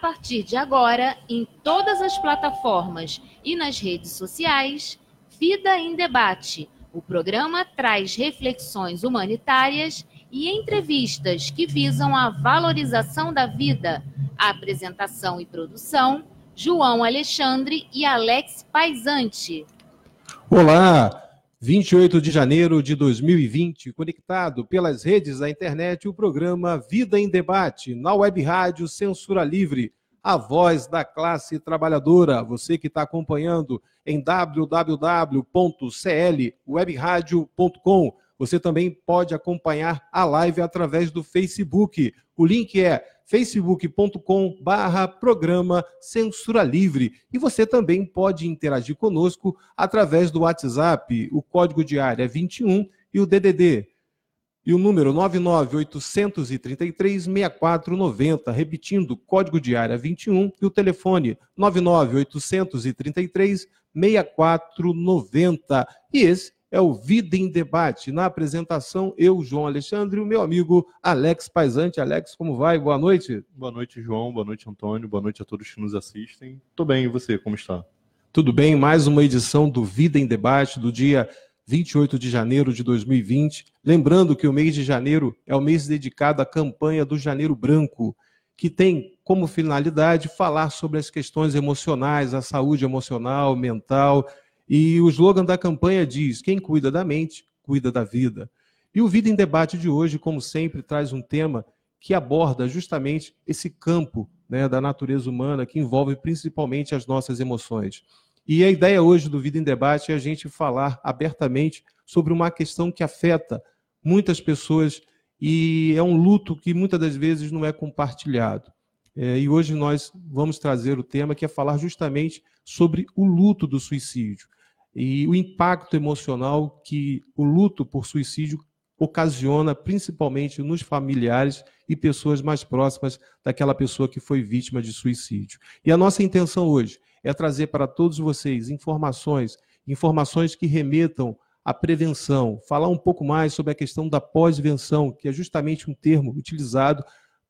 partir de agora, em todas as plataformas e nas redes sociais, Vida em Debate. O programa traz reflexões humanitárias e entrevistas que visam a valorização da vida. A apresentação e produção, João Alexandre e Alex Paisante. Olá! 28 de janeiro de 2020, conectado pelas redes da internet, o programa Vida em Debate, na web rádio Censura Livre, a voz da classe trabalhadora. Você que está acompanhando em www.clwebradio.com. Você também pode acompanhar a live através do Facebook. O link é facebook.com barra programa Censura Livre. E você também pode interagir conosco através do WhatsApp. O código de área é 21 e o DDD. E o número 99833-6490. Repetindo, código de área 21 e o telefone 99833-6490. E esse é o Vida em Debate. Na apresentação, eu, João Alexandre, e o meu amigo Alex Paisante. Alex, como vai? Boa noite. Boa noite, João. Boa noite, Antônio. Boa noite a todos que nos assistem. Tô bem, e você, como está? Tudo bem, mais uma edição do Vida em Debate do dia 28 de janeiro de 2020. Lembrando que o mês de janeiro é o mês dedicado à campanha do Janeiro Branco, que tem como finalidade falar sobre as questões emocionais, a saúde emocional, mental e o slogan da campanha diz: quem cuida da mente, cuida da vida. E o Vida em Debate de hoje, como sempre, traz um tema que aborda justamente esse campo né, da natureza humana que envolve principalmente as nossas emoções. E a ideia hoje do Vida em Debate é a gente falar abertamente sobre uma questão que afeta muitas pessoas e é um luto que muitas das vezes não é compartilhado. É, e hoje nós vamos trazer o tema que é falar justamente sobre o luto do suicídio e o impacto emocional que o luto por suicídio ocasiona, principalmente nos familiares e pessoas mais próximas daquela pessoa que foi vítima de suicídio. E a nossa intenção hoje é trazer para todos vocês informações, informações que remetam à prevenção, falar um pouco mais sobre a questão da pós-venção, que é justamente um termo utilizado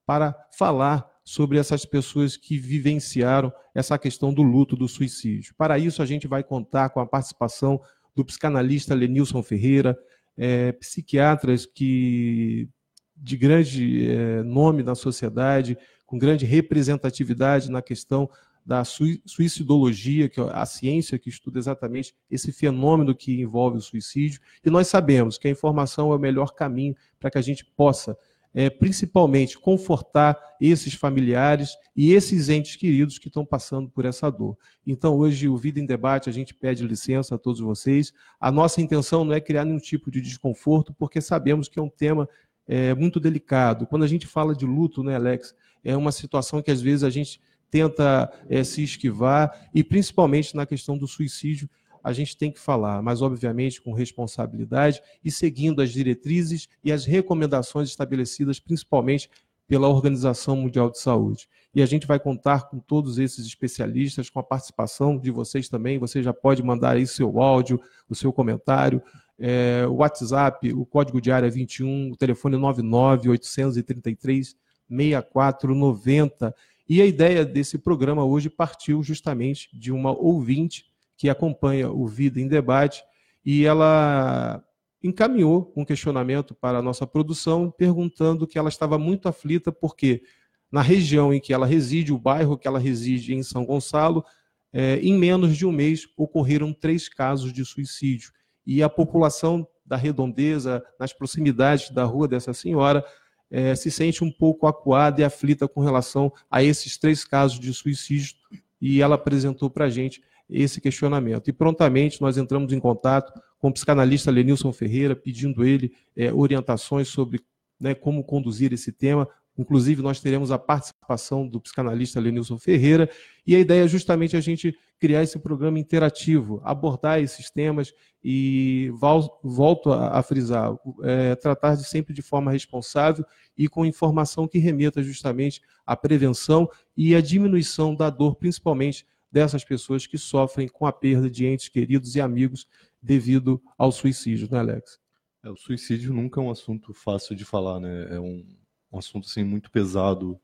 para falar sobre essas pessoas que vivenciaram essa questão do luto, do suicídio. Para isso, a gente vai contar com a participação do psicanalista Lenilson Ferreira, é, psiquiatras que de grande é, nome na sociedade, com grande representatividade na questão da suicidologia, que é a ciência que estuda exatamente esse fenômeno que envolve o suicídio. E nós sabemos que a informação é o melhor caminho para que a gente possa é, principalmente confortar esses familiares e esses entes queridos que estão passando por essa dor. Então, hoje, o Vida em Debate, a gente pede licença a todos vocês. A nossa intenção não é criar nenhum tipo de desconforto, porque sabemos que é um tema é, muito delicado. Quando a gente fala de luto, né, Alex, é uma situação que às vezes a gente tenta é, se esquivar, e principalmente na questão do suicídio, a gente tem que falar, mas obviamente com responsabilidade e seguindo as diretrizes e as recomendações estabelecidas principalmente pela Organização Mundial de Saúde. E a gente vai contar com todos esses especialistas, com a participação de vocês também. Você já pode mandar aí seu áudio, o seu comentário. É, o WhatsApp, o código de área é 21, o telefone 99 833 6490. E a ideia desse programa hoje partiu justamente de uma ouvinte que acompanha o Vida em Debate, e ela encaminhou um questionamento para a nossa produção, perguntando que ela estava muito aflita, porque na região em que ela reside, o bairro que ela reside em São Gonçalo, é, em menos de um mês ocorreram três casos de suicídio. E a população da redondeza, nas proximidades da rua dessa senhora, é, se sente um pouco acuada e aflita com relação a esses três casos de suicídio. E ela apresentou para a gente esse questionamento. E prontamente nós entramos em contato com o psicanalista Lenilson Ferreira, pedindo ele é, orientações sobre né, como conduzir esse tema. Inclusive, nós teremos a participação do psicanalista Lenilson Ferreira, e a ideia é justamente a gente criar esse programa interativo, abordar esses temas e volto a, frisar, é, tratar de sempre de forma responsável e com informação que remeta justamente à prevenção e à diminuição da dor, principalmente dessas pessoas que sofrem com a perda de entes queridos e amigos devido ao suicídio, né, Alex? É, o suicídio nunca é um assunto fácil de falar, né? É um, um assunto assim muito pesado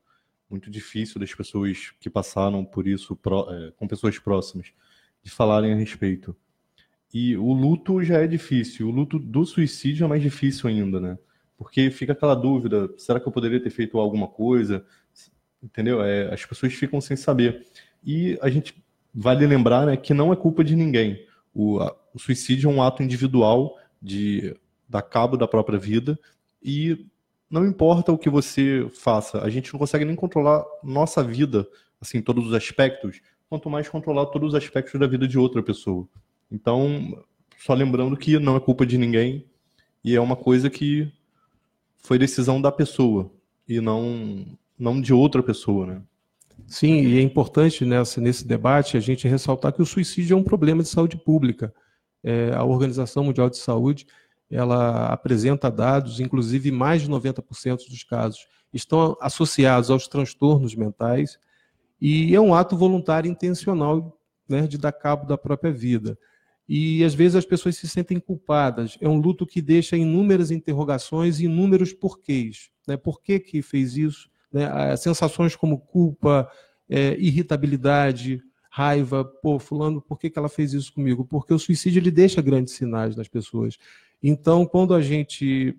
muito difícil das pessoas que passaram por isso é, com pessoas próximas de falarem a respeito. E o luto já é difícil, o luto do suicídio é mais difícil ainda, né? Porque fica aquela dúvida: será que eu poderia ter feito alguma coisa? Entendeu? É, as pessoas ficam sem saber. E a gente vale lembrar né, que não é culpa de ninguém. O, a, o suicídio é um ato individual de dar cabo da própria vida e não importa o que você faça, a gente não consegue nem controlar nossa vida, assim, todos os aspectos, quanto mais controlar todos os aspectos da vida de outra pessoa. Então, só lembrando que não é culpa de ninguém e é uma coisa que foi decisão da pessoa e não não de outra pessoa, né? Sim, e é importante nessa, nesse debate a gente ressaltar que o suicídio é um problema de saúde pública. É, a Organização Mundial de Saúde ela apresenta dados, inclusive mais de 90% dos casos estão associados aos transtornos mentais, e é um ato voluntário intencional né, de dar cabo da própria vida. E às vezes as pessoas se sentem culpadas. É um luto que deixa inúmeras interrogações e inúmeros porquês. Né? Por que, que fez isso? Né? Sensações como culpa, é, irritabilidade, raiva. Pô, fulano, por que, que ela fez isso comigo? Porque o suicídio ele deixa grandes sinais nas pessoas. Então, quando a gente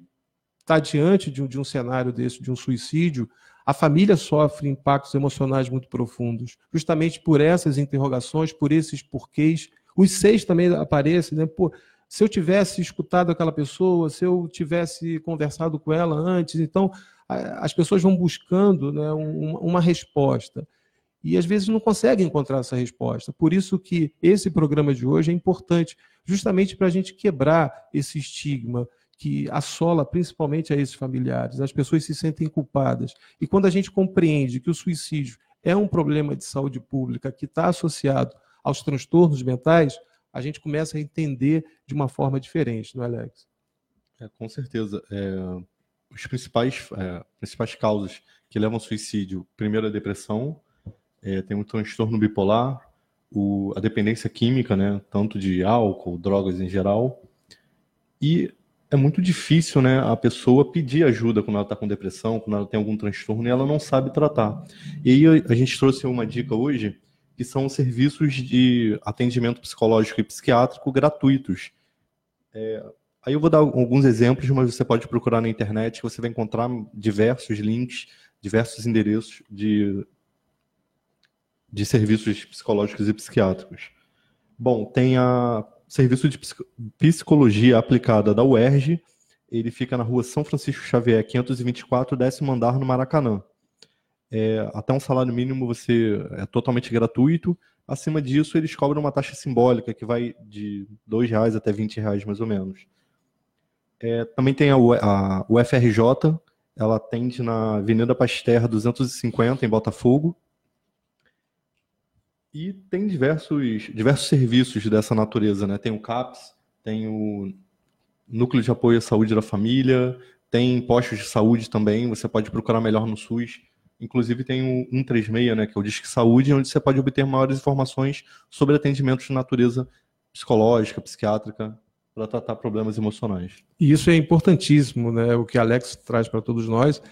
está diante de um, de um cenário desse, de um suicídio, a família sofre impactos emocionais muito profundos, justamente por essas interrogações, por esses porquês os seis também aparecem, né? Pô, se eu tivesse escutado aquela pessoa, se eu tivesse conversado com ela antes, então as pessoas vão buscando né, uma resposta e às vezes não conseguem encontrar essa resposta. Por isso que esse programa de hoje é importante, justamente para a gente quebrar esse estigma que assola principalmente a esses familiares. As pessoas se sentem culpadas. E quando a gente compreende que o suicídio é um problema de saúde pública que está associado aos transtornos mentais, a gente começa a entender de uma forma diferente, não é, Alex? É, com certeza. É, os principais, é, principais causas que levam ao suicídio, primeiro a depressão, é, tem o transtorno bipolar, o, a dependência química, né, tanto de álcool, drogas em geral, e é muito difícil, né, a pessoa pedir ajuda quando ela está com depressão, quando ela tem algum transtorno e ela não sabe tratar. E aí a gente trouxe uma dica hoje que são serviços de atendimento psicológico e psiquiátrico gratuitos. É, aí eu vou dar alguns exemplos, mas você pode procurar na internet, você vai encontrar diversos links, diversos endereços de, de serviços psicológicos e psiquiátricos. Bom, tem a serviço de psicologia aplicada da UERJ, ele fica na rua São Francisco Xavier, 524, décimo andar, no Maracanã. É, até um salário mínimo você é totalmente gratuito. Acima disso, eles cobram uma taxa simbólica que vai de R$ reais até R$ reais mais ou menos. É, também tem a, UFRJ, ela atende na Avenida Pasteur 250, em Botafogo. E tem diversos, diversos serviços dessa natureza, né? Tem o CAPS, tem o Núcleo de Apoio à Saúde da Família, tem postos de saúde também, você pode procurar melhor no SUS. Inclusive tem o 136, né, que é o Disque Saúde, onde você pode obter maiores informações sobre atendimentos de natureza psicológica, psiquiátrica, para tratar problemas emocionais. E isso é importantíssimo, né? O que Alex traz para todos nós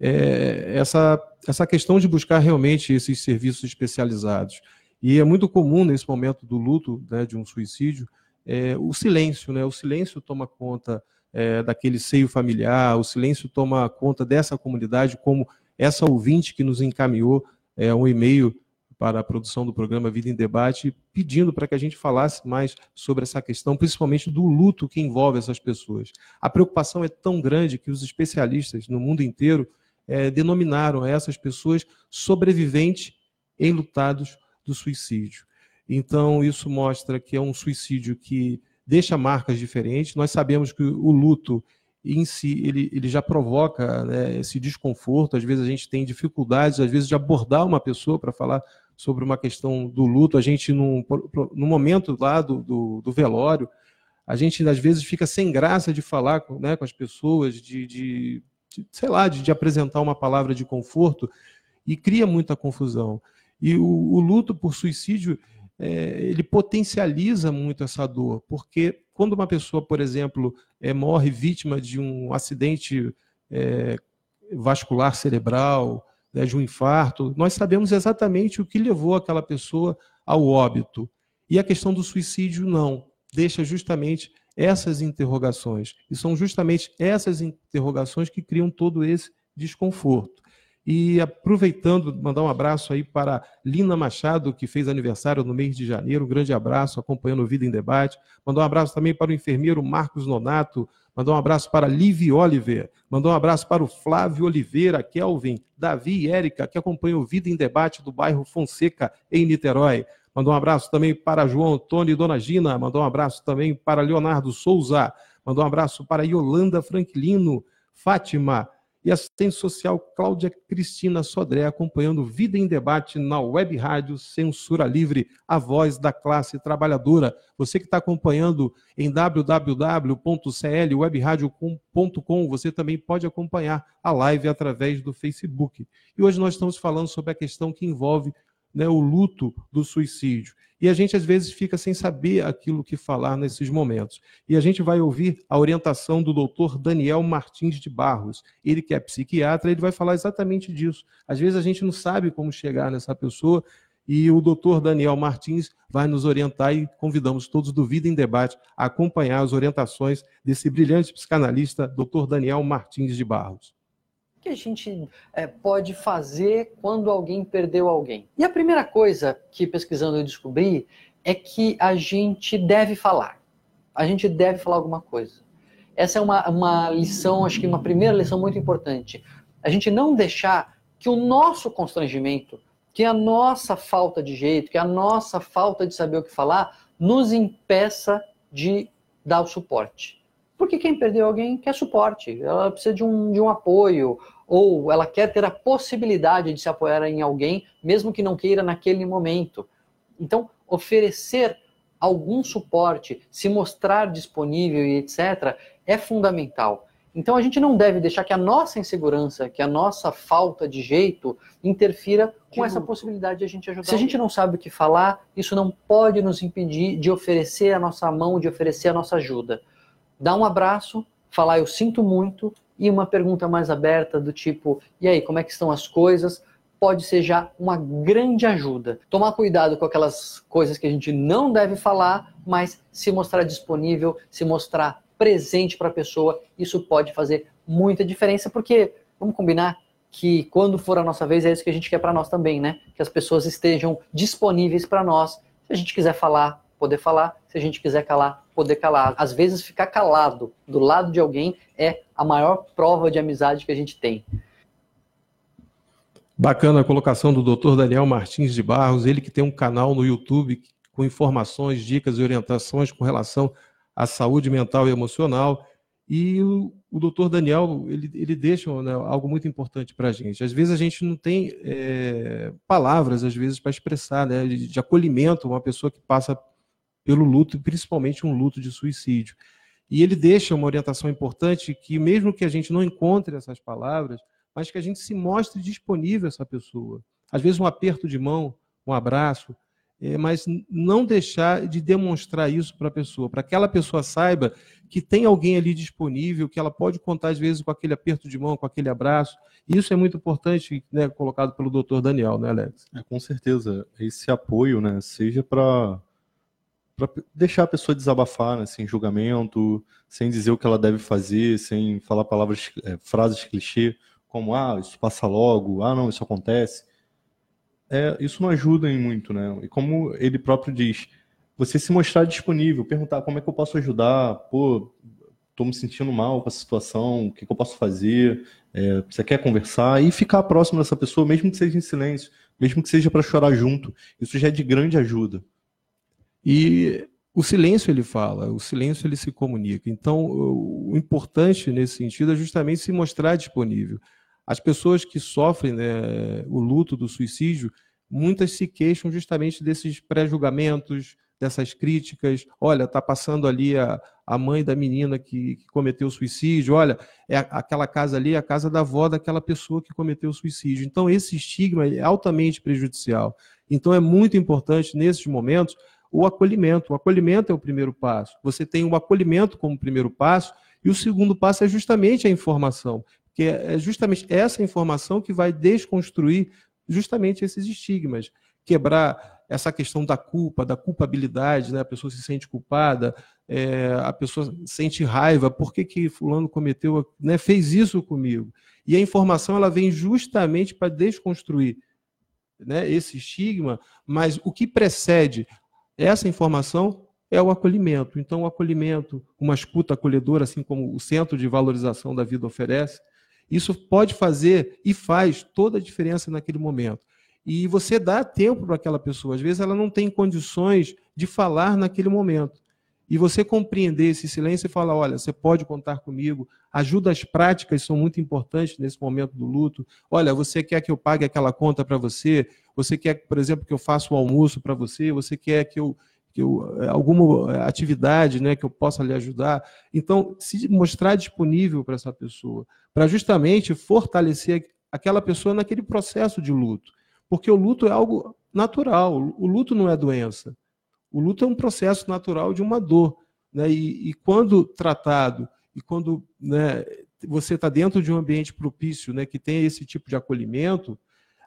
é essa, essa questão de buscar realmente esses serviços especializados. E é muito comum nesse momento do luto, né, de um suicídio, é, o silêncio, né? O silêncio toma conta é, daquele seio familiar, o silêncio toma conta dessa comunidade como essa ouvinte que nos encaminhou é, um e-mail para a produção do programa Vida em Debate, pedindo para que a gente falasse mais sobre essa questão, principalmente do luto que envolve essas pessoas. A preocupação é tão grande que os especialistas no mundo inteiro é, denominaram essas pessoas sobreviventes enlutados do suicídio. Então, isso mostra que é um suicídio que deixa marcas diferentes. Nós sabemos que o luto em si ele, ele já provoca né, esse desconforto. Às vezes a gente tem dificuldades, às vezes, de abordar uma pessoa para falar sobre uma questão do luto. A gente, no, momento lá do, do, do, velório, a gente às vezes fica sem graça de falar com, né, com as pessoas, de, de, de sei lá, de, de, apresentar uma palavra de conforto e cria muita confusão. E o, o luto por suicídio é, ele potencializa muito essa dor, porque quando uma pessoa, por exemplo, é, morre vítima de um acidente é, vascular cerebral, né, de um infarto, nós sabemos exatamente o que levou aquela pessoa ao óbito. E a questão do suicídio, não. Deixa justamente essas interrogações. E são justamente essas interrogações que criam todo esse desconforto. E aproveitando, mandar um abraço aí para Lina Machado, que fez aniversário no mês de janeiro. Um grande abraço, acompanhando o Vida em Debate. Mandar um abraço também para o enfermeiro Marcos Nonato. Mandar um abraço para Livi Oliver. Mandar um abraço para o Flávio Oliveira, Kelvin, Davi e Érica, que acompanham o Vida em Debate do bairro Fonseca, em Niterói. Mandar um abraço também para João Antônio e Dona Gina. Mandar um abraço também para Leonardo Souza. Mandar um abraço para Yolanda Franklino, Fátima, e assistente social Cláudia Cristina Sodré, acompanhando Vida em Debate na Web Rádio Censura Livre, a voz da classe trabalhadora. Você que está acompanhando em www.clwebradio.com, você também pode acompanhar a live através do Facebook. E hoje nós estamos falando sobre a questão que envolve né, o luto do suicídio. E a gente às vezes fica sem saber aquilo que falar nesses momentos. E a gente vai ouvir a orientação do doutor Daniel Martins de Barros. Ele que é psiquiatra, ele vai falar exatamente disso. Às vezes a gente não sabe como chegar nessa pessoa e o doutor Daniel Martins vai nos orientar e convidamos todos do Vida em Debate a acompanhar as orientações desse brilhante psicanalista, doutor Daniel Martins de Barros que a gente é, pode fazer quando alguém perdeu alguém? E a primeira coisa que pesquisando eu descobri é que a gente deve falar. A gente deve falar alguma coisa. Essa é uma, uma lição, acho que uma primeira lição muito importante. A gente não deixar que o nosso constrangimento, que a nossa falta de jeito, que a nossa falta de saber o que falar, nos impeça de dar o suporte. Porque quem perdeu alguém quer suporte, ela precisa de um, de um apoio, ou ela quer ter a possibilidade de se apoiar em alguém, mesmo que não queira naquele momento. Então, oferecer algum suporte, se mostrar disponível e etc., é fundamental. Então, a gente não deve deixar que a nossa insegurança, que a nossa falta de jeito interfira com essa possibilidade de a gente ajudar. Se a gente não sabe o que falar, isso não pode nos impedir de oferecer a nossa mão, de oferecer a nossa ajuda. Dar um abraço, falar eu sinto muito, e uma pergunta mais aberta do tipo: e aí, como é que estão as coisas? Pode ser já uma grande ajuda. Tomar cuidado com aquelas coisas que a gente não deve falar, mas se mostrar disponível, se mostrar presente para a pessoa, isso pode fazer muita diferença, porque vamos combinar que quando for a nossa vez é isso que a gente quer para nós também, né? Que as pessoas estejam disponíveis para nós. Se a gente quiser falar, poder falar. Se a gente quiser calar, poder calar. Às vezes, ficar calado do lado de alguém é a maior prova de amizade que a gente tem. Bacana a colocação do Dr. Daniel Martins de Barros, ele que tem um canal no YouTube com informações, dicas e orientações com relação à saúde mental e emocional. E o, o doutor Daniel, ele, ele deixa né, algo muito importante para a gente. Às vezes a gente não tem é, palavras, às vezes, para expressar, né, de, de acolhimento, uma pessoa que passa pelo luto, principalmente um luto de suicídio. E ele deixa uma orientação importante que, mesmo que a gente não encontre essas palavras, mas que a gente se mostre disponível a essa pessoa. Às vezes, um aperto de mão, um abraço, é, mas não deixar de demonstrar isso para a pessoa, para que aquela pessoa saiba que tem alguém ali disponível, que ela pode contar, às vezes, com aquele aperto de mão, com aquele abraço. Isso é muito importante, né, colocado pelo doutor Daniel, né, Alex? É, com certeza. Esse apoio, né, seja para para deixar a pessoa desabafar, né, sem julgamento, sem dizer o que ela deve fazer, sem falar palavras, é, frases clichê, como ah, isso passa logo, ah, não, isso acontece. É, isso não ajuda em muito, né? E como ele próprio diz, você se mostrar disponível, perguntar como é que eu posso ajudar, pô, tô me sentindo mal com a situação, o que, que eu posso fazer, é, você quer conversar e ficar próximo dessa pessoa, mesmo que seja em silêncio, mesmo que seja para chorar junto, isso já é de grande ajuda. E o silêncio ele fala, o silêncio ele se comunica. Então, o importante nesse sentido é justamente se mostrar disponível. As pessoas que sofrem né, o luto do suicídio, muitas se queixam justamente desses pré-julgamentos, dessas críticas. Olha, está passando ali a, a mãe da menina que, que cometeu suicídio. Olha, é aquela casa ali é a casa da avó daquela pessoa que cometeu suicídio. Então, esse estigma é altamente prejudicial. Então, é muito importante, nesses momentos, o acolhimento. O acolhimento é o primeiro passo. Você tem o acolhimento como primeiro passo, e o segundo passo é justamente a informação. que é, é justamente essa informação que vai desconstruir justamente esses estigmas, quebrar essa questão da culpa, da culpabilidade, né? a pessoa se sente culpada, é, a pessoa sente raiva, por que, que fulano cometeu, né, fez isso comigo? E a informação ela vem justamente para desconstruir né, esse estigma, mas o que precede essa informação é o acolhimento. Então, o acolhimento, uma escuta acolhedora, assim como o Centro de Valorização da Vida oferece, isso pode fazer e faz toda a diferença naquele momento. E você dá tempo para aquela pessoa. Às vezes ela não tem condições de falar naquele momento. E você compreender esse silêncio e falar: olha, você pode contar comigo. Ajudas práticas são muito importantes nesse momento do luto. Olha, você quer que eu pague aquela conta para você? Você quer, por exemplo, que eu faça o almoço para você? Você quer que eu, que eu alguma atividade, né, que eu possa lhe ajudar? Então, se mostrar disponível para essa pessoa, para justamente fortalecer aquela pessoa naquele processo de luto. Porque o luto é algo natural, o luto não é doença. O luto é um processo natural de uma dor. Né? E, e quando tratado, e quando né, você está dentro de um ambiente propício, né, que tem esse tipo de acolhimento,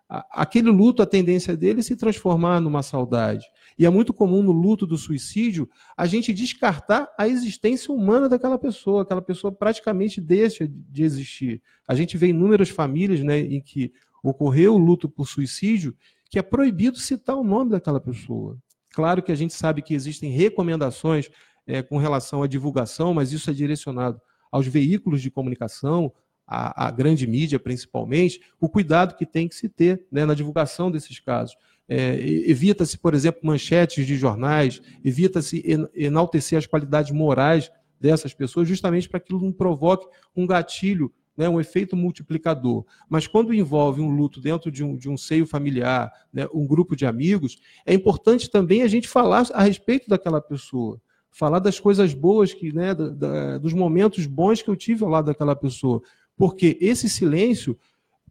a, aquele luto, a tendência dele é se transformar numa saudade. E é muito comum no luto do suicídio a gente descartar a existência humana daquela pessoa, aquela pessoa praticamente deixa de existir. A gente vê inúmeras famílias né, em que ocorreu o luto por suicídio, que é proibido citar o nome daquela pessoa. Claro que a gente sabe que existem recomendações é, com relação à divulgação, mas isso é direcionado aos veículos de comunicação, à, grande mídia principalmente, o cuidado que tem que se ter né, na divulgação desses casos. É, evita-se, por exemplo, manchetes de jornais, evita-se enaltecer as qualidades morais dessas pessoas, justamente para que não provoque um gatilho né, um efeito multiplicador. Mas quando envolve um luto dentro de um, de um seio familiar, né, um grupo de amigos, é importante também a gente falar a respeito daquela pessoa. Falar das coisas boas, que, né, da, da, dos momentos bons que eu tive ao lado daquela pessoa. Porque esse silêncio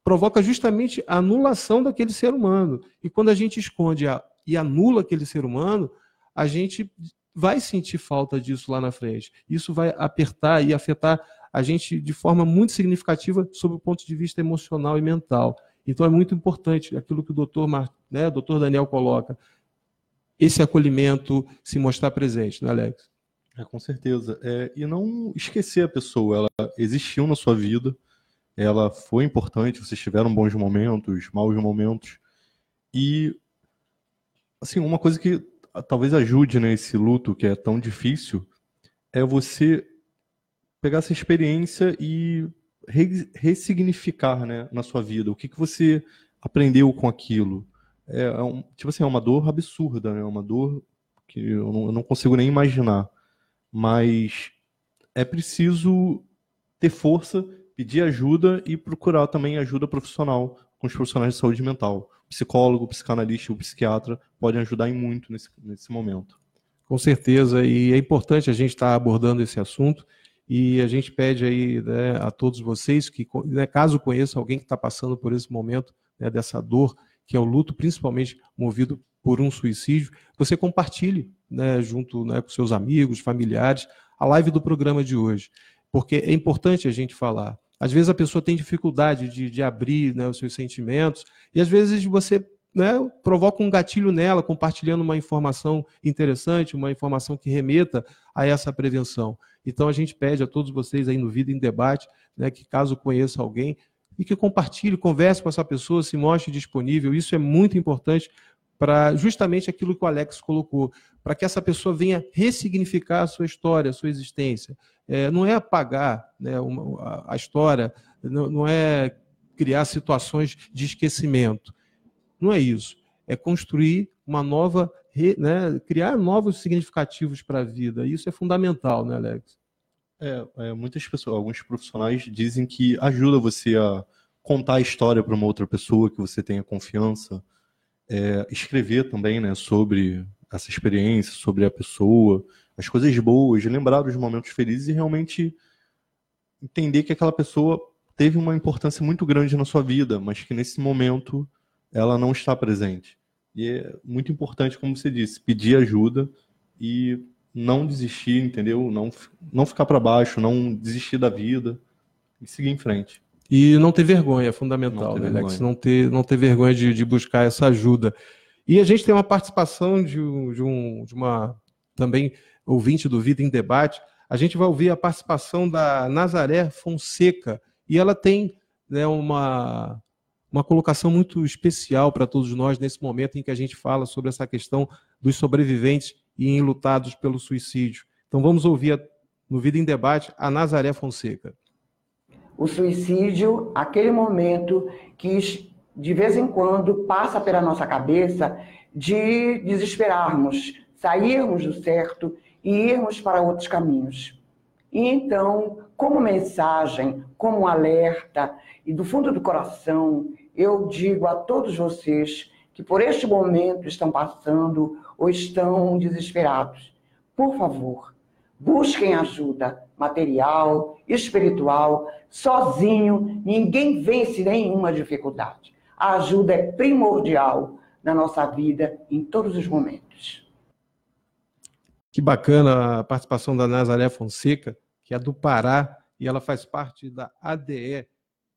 provoca justamente a anulação daquele ser humano. E quando a gente esconde a, e anula aquele ser humano, a gente vai sentir falta disso lá na frente. Isso vai apertar e afetar a gente de forma muito significativa sob o ponto de vista emocional e mental. Então é muito importante aquilo que o doutor, né, doutor Daniel coloca, esse acolhimento se mostrar presente, né, Alex? É, com certeza. É, e não esquecer a pessoa, ela existiu na sua vida, ela foi importante, vocês tiveram bons momentos, maus momentos. E, assim, uma coisa que talvez ajude nesse né, luto que é tão difícil é você pegar essa experiência e re ressignificar né, na sua vida. O que, que você aprendeu com aquilo? É, é um, tipo assim, é uma dor absurda, né? É uma dor que eu não, eu não consigo nem imaginar. Mas é preciso ter força, pedir ajuda e procurar também ajuda profissional com os profissionais de saúde mental. Psicólogo, psicanalista o psiquiatra podem ajudar em muito nesse, nesse momento. Com certeza, e é importante a gente estar abordando esse assunto e a gente pede aí né, a todos vocês que, né, caso conheça alguém que está passando por esse momento né, dessa dor, que é o luto, principalmente movido por um suicídio, você compartilhe né, junto né, com seus amigos, familiares, a live do programa de hoje. Porque é importante a gente falar. Às vezes a pessoa tem dificuldade de, de abrir né, os seus sentimentos, e às vezes você né, provoca um gatilho nela, compartilhando uma informação interessante, uma informação que remeta a essa prevenção. Então a gente pede a todos vocês aí no Vida em Debate, né, que caso conheça alguém, e que compartilhe, converse com essa pessoa, se mostre disponível. Isso é muito importante para justamente aquilo que o Alex colocou, para que essa pessoa venha ressignificar a sua história, a sua existência. É, não é apagar né, uma, a, história, não, não é criar situações de esquecimento não é isso. É construir uma nova, né, criar novos significativos para a vida. Isso é fundamental, né, Alex? É, é, muitas pessoas, alguns profissionais dizem que ajuda você a contar a história para uma outra pessoa que você tenha confiança, é, escrever também, né, sobre essa experiência, sobre a pessoa, as coisas boas, lembrar dos momentos felizes e realmente entender que aquela pessoa teve uma importância muito grande na sua vida, mas que nesse momento ela não está presente. E é muito importante, como você disse, pedir ajuda e não desistir, entendeu? Não, não ficar para baixo, não desistir da vida e seguir em frente. E não ter vergonha é fundamental, né, Alex? Não ter, não ter vergonha de, de buscar essa ajuda. E a gente tem uma participação de, de, um, de uma também ouvinte do Vida em Debate. A gente vai ouvir a participação da Nazaré Fonseca. E ela tem né, uma, uma colocação muito especial para todos nós nesse momento em que a gente fala sobre essa questão dos sobreviventes e enlutados pelo suicídio. Então vamos ouvir no Vida em Debate a Nazaré Fonseca. O suicídio, aquele momento que de vez em quando passa pela nossa cabeça de desesperarmos, sairmos do certo e irmos para outros caminhos. E então, como mensagem, como alerta e do fundo do coração, eu digo a todos vocês que por este momento estão passando ou estão desesperados. Por favor, busquem ajuda material, espiritual, sozinho, ninguém vence nenhuma dificuldade. A ajuda é primordial na nossa vida em todos os momentos. Que bacana a participação da Nazaré Fonseca, que é do Pará, e ela faz parte da ADE,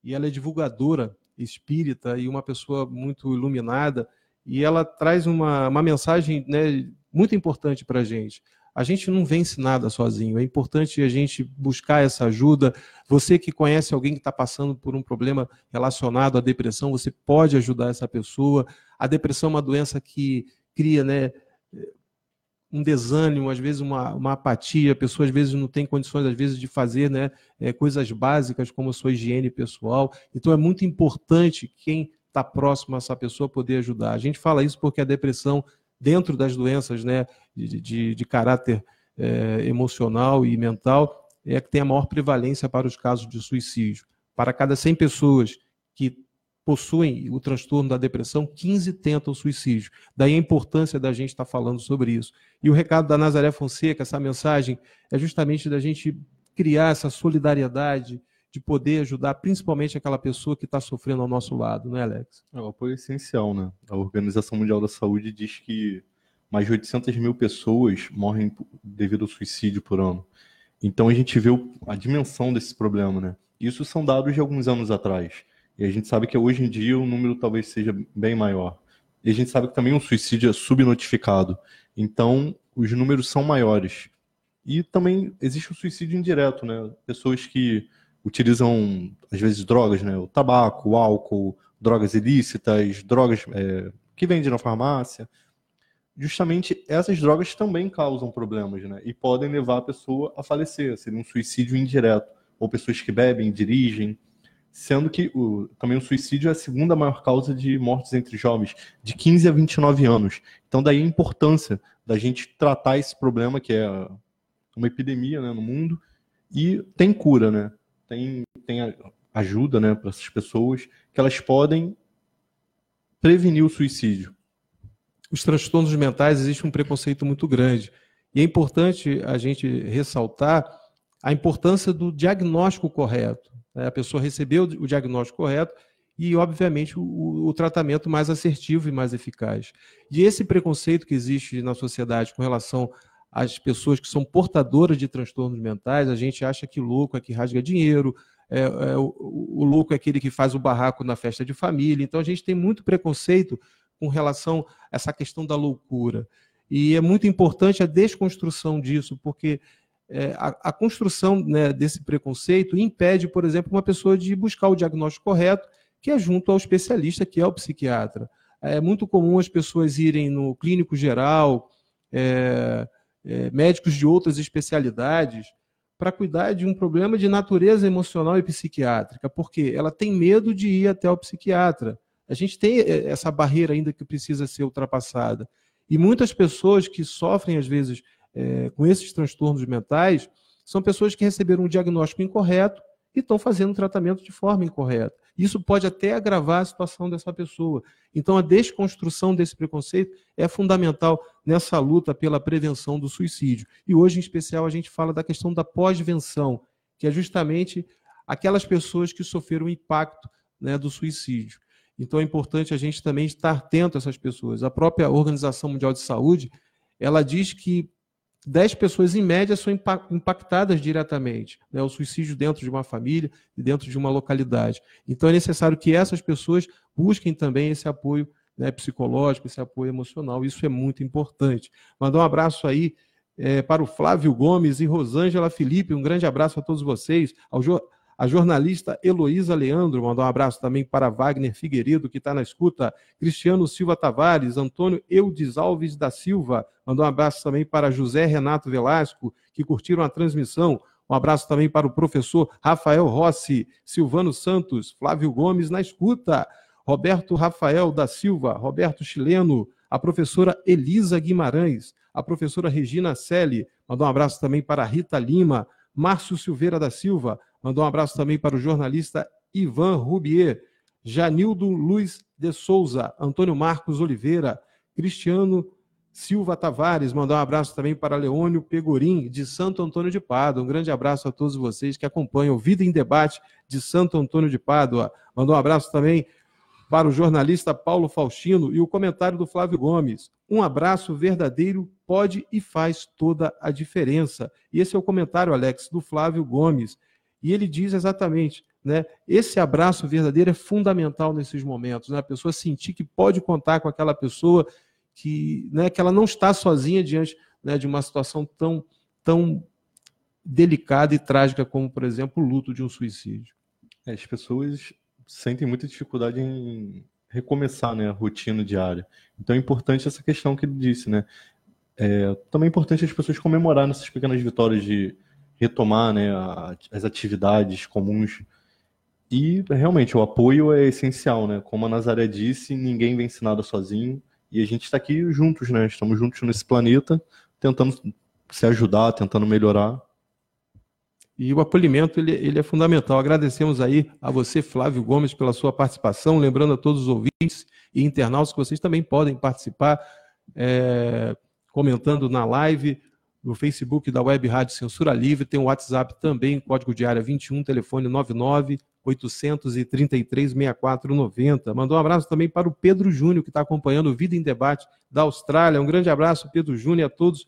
e ela é divulgadora espírita e uma pessoa muito iluminada, e ela traz uma, uma mensagem né, muito importante para a gente a gente não vence nada sozinho. É importante a gente buscar essa ajuda. Você que conhece alguém que está passando por um problema relacionado à depressão, você pode ajudar essa pessoa. A depressão é uma doença que cria, né? Um desânimo, às vezes uma, uma apatia, a pessoa às vezes não tem condições, às vezes, de fazer né, é, coisas básicas como a sua higiene pessoal. Então é muito importante quem está próximo a essa pessoa poder ajudar. A gente fala isso porque a depressão dentro das doenças né, de, de, de caráter é, emocional e mental, é que tem a maior prevalência para os casos de suicídio. Para cada 100 pessoas que possuem o transtorno da depressão, 15 tentam suicídio. Daí a importância da gente estar falando sobre isso. E o recado da Nazaré Fonseca, essa mensagem, é justamente da gente criar essa solidariedade, de poder ajudar principalmente aquela pessoa que está sofrendo ao nosso lado, não é, Alex? É o apoio essencial, né? A Organização Mundial da Saúde diz que mais de 800 mil pessoas morrem devido ao suicídio por ano. Então a gente vê a dimensão desse problema, né? Isso são dados de alguns anos atrás. E a gente sabe que hoje em dia o número talvez seja bem maior. E a gente sabe que também o suicídio é subnotificado. Então os números são maiores. E também existe o suicídio indireto, né? Pessoas que utilizam, às vezes, drogas, né? O tabaco, o álcool, drogas ilícitas, drogas é, que vendem na farmácia. Justamente essas drogas também causam problemas, né? E podem levar a pessoa a falecer, seria um suicídio indireto. Ou pessoas que bebem, dirigem. Sendo que o, também o suicídio é a segunda maior causa de mortes entre jovens, de 15 a 29 anos. Então, daí a importância da gente tratar esse problema, que é uma epidemia né, no mundo, e tem cura, né? tem, tem ajuda né, para essas pessoas, que elas podem prevenir o suicídio. Os transtornos mentais existe um preconceito muito grande. E é importante a gente ressaltar a importância do diagnóstico correto. Né? A pessoa recebeu o diagnóstico correto e, obviamente, o, o, tratamento mais assertivo e mais eficaz. E esse preconceito que existe na sociedade com relação as pessoas que são portadoras de transtornos mentais, a gente acha que louco é que rasga dinheiro, é, é, o, o, louco é aquele que faz o barraco na festa de família. Então a gente tem muito preconceito com relação a essa questão da loucura. E é muito importante a desconstrução disso, porque é, a, a, construção né, desse preconceito impede, por exemplo, uma pessoa de buscar o diagnóstico correto, que é junto ao especialista, que é o psiquiatra. É muito comum as pessoas irem no clínico geral, é, é, médicos de outras especialidades para cuidar de um problema de natureza emocional e psiquiátrica, porque ela tem medo de ir até o psiquiatra. A gente tem é, essa barreira ainda que precisa ser ultrapassada. E muitas pessoas que sofrem, às vezes, é, com esses transtornos mentais, são pessoas que receberam um diagnóstico incorreto e estão fazendo tratamento de forma incorreta. Isso pode até agravar a situação dessa pessoa. Então, a desconstrução desse preconceito é fundamental nessa luta pela prevenção do suicídio. E hoje, em especial, a gente fala da questão da pós-venção, que é justamente aquelas pessoas que sofreram o impacto né, do suicídio. Então, é importante a gente também estar atento a essas pessoas. A própria Organização Mundial de Saúde, ela diz que 10 pessoas em média são impactadas diretamente. Né, o suicídio dentro de uma família e dentro de uma localidade. Então é necessário que essas pessoas busquem também esse apoio né, psicológico, esse apoio emocional. Isso é muito importante. Mandar um abraço aí é, para o Flávio Gomes e Rosângela Felipe. Um grande abraço a todos vocês. Ao jo a jornalista Heloísa Leandro, mandar um abraço também para Wagner Figueiredo, que está na escuta. Cristiano Silva Tavares, Antônio Eudes Alves da Silva, mandou um abraço também para José Renato Velasco, que curtiram a transmissão. Um abraço também para o professor Rafael Rossi, Silvano Santos, Flávio Gomes na escuta. Roberto Rafael da Silva, Roberto Chileno, a professora Elisa Guimarães, a professora Regina Selle, mandou um abraço também para Rita Lima, Márcio Silveira da Silva, mandou um abraço também para o jornalista Ivan Rubier, Janildo Luiz de Souza, Antônio Marcos Oliveira, Cristiano Silva Tavares, mandou um abraço também para Leônio Pegorim, de Santo Antônio de Pádua. Um grande abraço a todos vocês que acompanham Vida em Debate de Santo Antônio de Pádua. Mandou um abraço também para o jornalista Paulo Faustino e o comentário do Flávio Gomes. Um abraço verdadeiro pode e faz toda a diferença. E esse é o comentário, Alex, do Flávio Gomes. E ele diz exatamente, né? Esse abraço verdadeiro é fundamental nesses momentos, né? A pessoa sentir que pode contar com aquela pessoa que, né, que ela não está sozinha diante né, de uma situação tão, tão delicada e trágica como, por exemplo, o luto de um suicídio. É, as pessoas sentem muita dificuldade em recomeçar né, a rotina diária. Então é importante essa questão que ele disse, né? É, também é importante as pessoas comemorar nessas pequenas vitórias de retomar né, a, as atividades comuns. E realmente o apoio é essencial, né? Como a Nazaré disse, ninguém vem nada sozinho. E a gente está aqui juntos, né? Estamos juntos nesse planeta, tentando se ajudar, tentando melhorar. E o acolhimento ele, ele é fundamental. Agradecemos aí a você, Flávio Gomes, pela sua participação. Lembrando a todos os ouvintes e internautas que vocês também podem participar é, comentando na live, no Facebook da Web Rádio Censura Livre. Tem o WhatsApp também, código de área 21, telefone 99 833 6490. Mandou um abraço também para o Pedro Júnior, que está acompanhando o Vida em Debate da Austrália. Um grande abraço, Pedro Júnior, a todos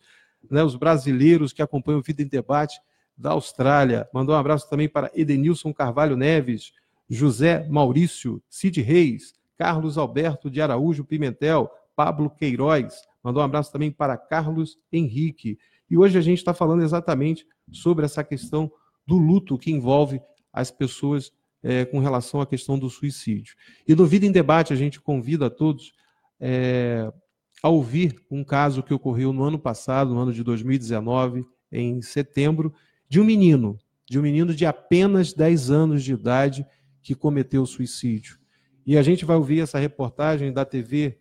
né, os brasileiros que acompanham o Vida em Debate da Austrália. Mandou um abraço também para Edenilson Carvalho Neves, José Maurício, Cid Reis, Carlos Alberto de Araújo Pimentel, Pablo Queiroz. Mandou um abraço também para Carlos Henrique. E hoje a gente está falando exatamente sobre essa questão do luto que envolve as pessoas é, com relação à questão do suicídio. E no Vida em Debate, a gente convida a todos é, a ouvir um caso que ocorreu no ano passado, no ano de 2019, em setembro, de um menino, de um menino de apenas 10 anos de idade que cometeu suicídio. E a gente vai ouvir essa reportagem da TV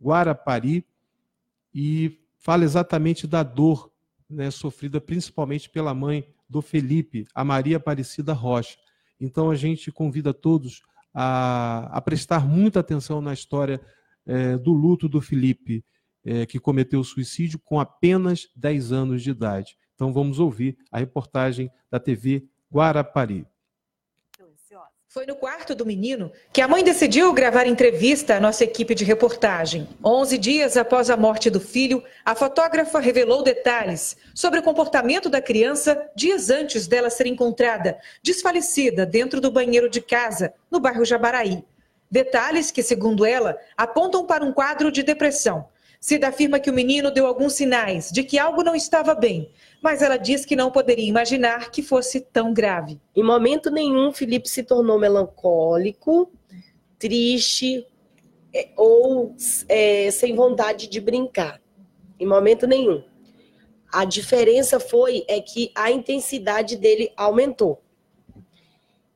Guarapari e fala exatamente da dor né, sofrida principalmente pela mãe do Felipe, a Maria Aparecida Rocha. Então a gente convida todos a, a prestar muita atenção na história é, do luto do Felipe, é, que cometeu suicídio com apenas 10 anos de idade. Então vamos ouvir a reportagem da TV Guarapari. Foi no quarto do menino que a mãe decidiu gravar entrevista à nossa equipe de reportagem. Onze dias após a morte do filho, a fotógrafa revelou detalhes sobre o comportamento da criança dias antes dela ser encontrada, desfalecida, dentro do banheiro de casa, no bairro Jabaraí. Detalhes que, segundo ela, apontam para um quadro de depressão. Cida afirma que o menino deu alguns sinais de que algo não estava bem, mas ela diz que não poderia imaginar que fosse tão grave. Em momento nenhum, Felipe se tornou melancólico, triste é, ou é, sem vontade de brincar. Em momento nenhum. A diferença foi é que a intensidade dele aumentou.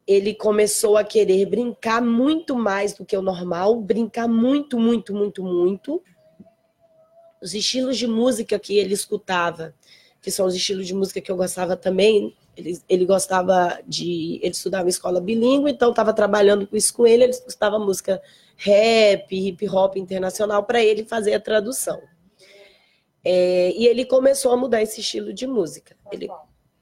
Ele começou a querer brincar muito mais do que o normal, brincar muito, muito, muito, muito os estilos de música que ele escutava, que são os estilos de música que eu gostava também. Ele, ele gostava de. Ele estudava em escola bilíngue, então estava trabalhando com isso com ele. Ele escutava música rap, hip hop internacional para ele fazer a tradução. É, e ele começou a mudar esse estilo de música. Ele,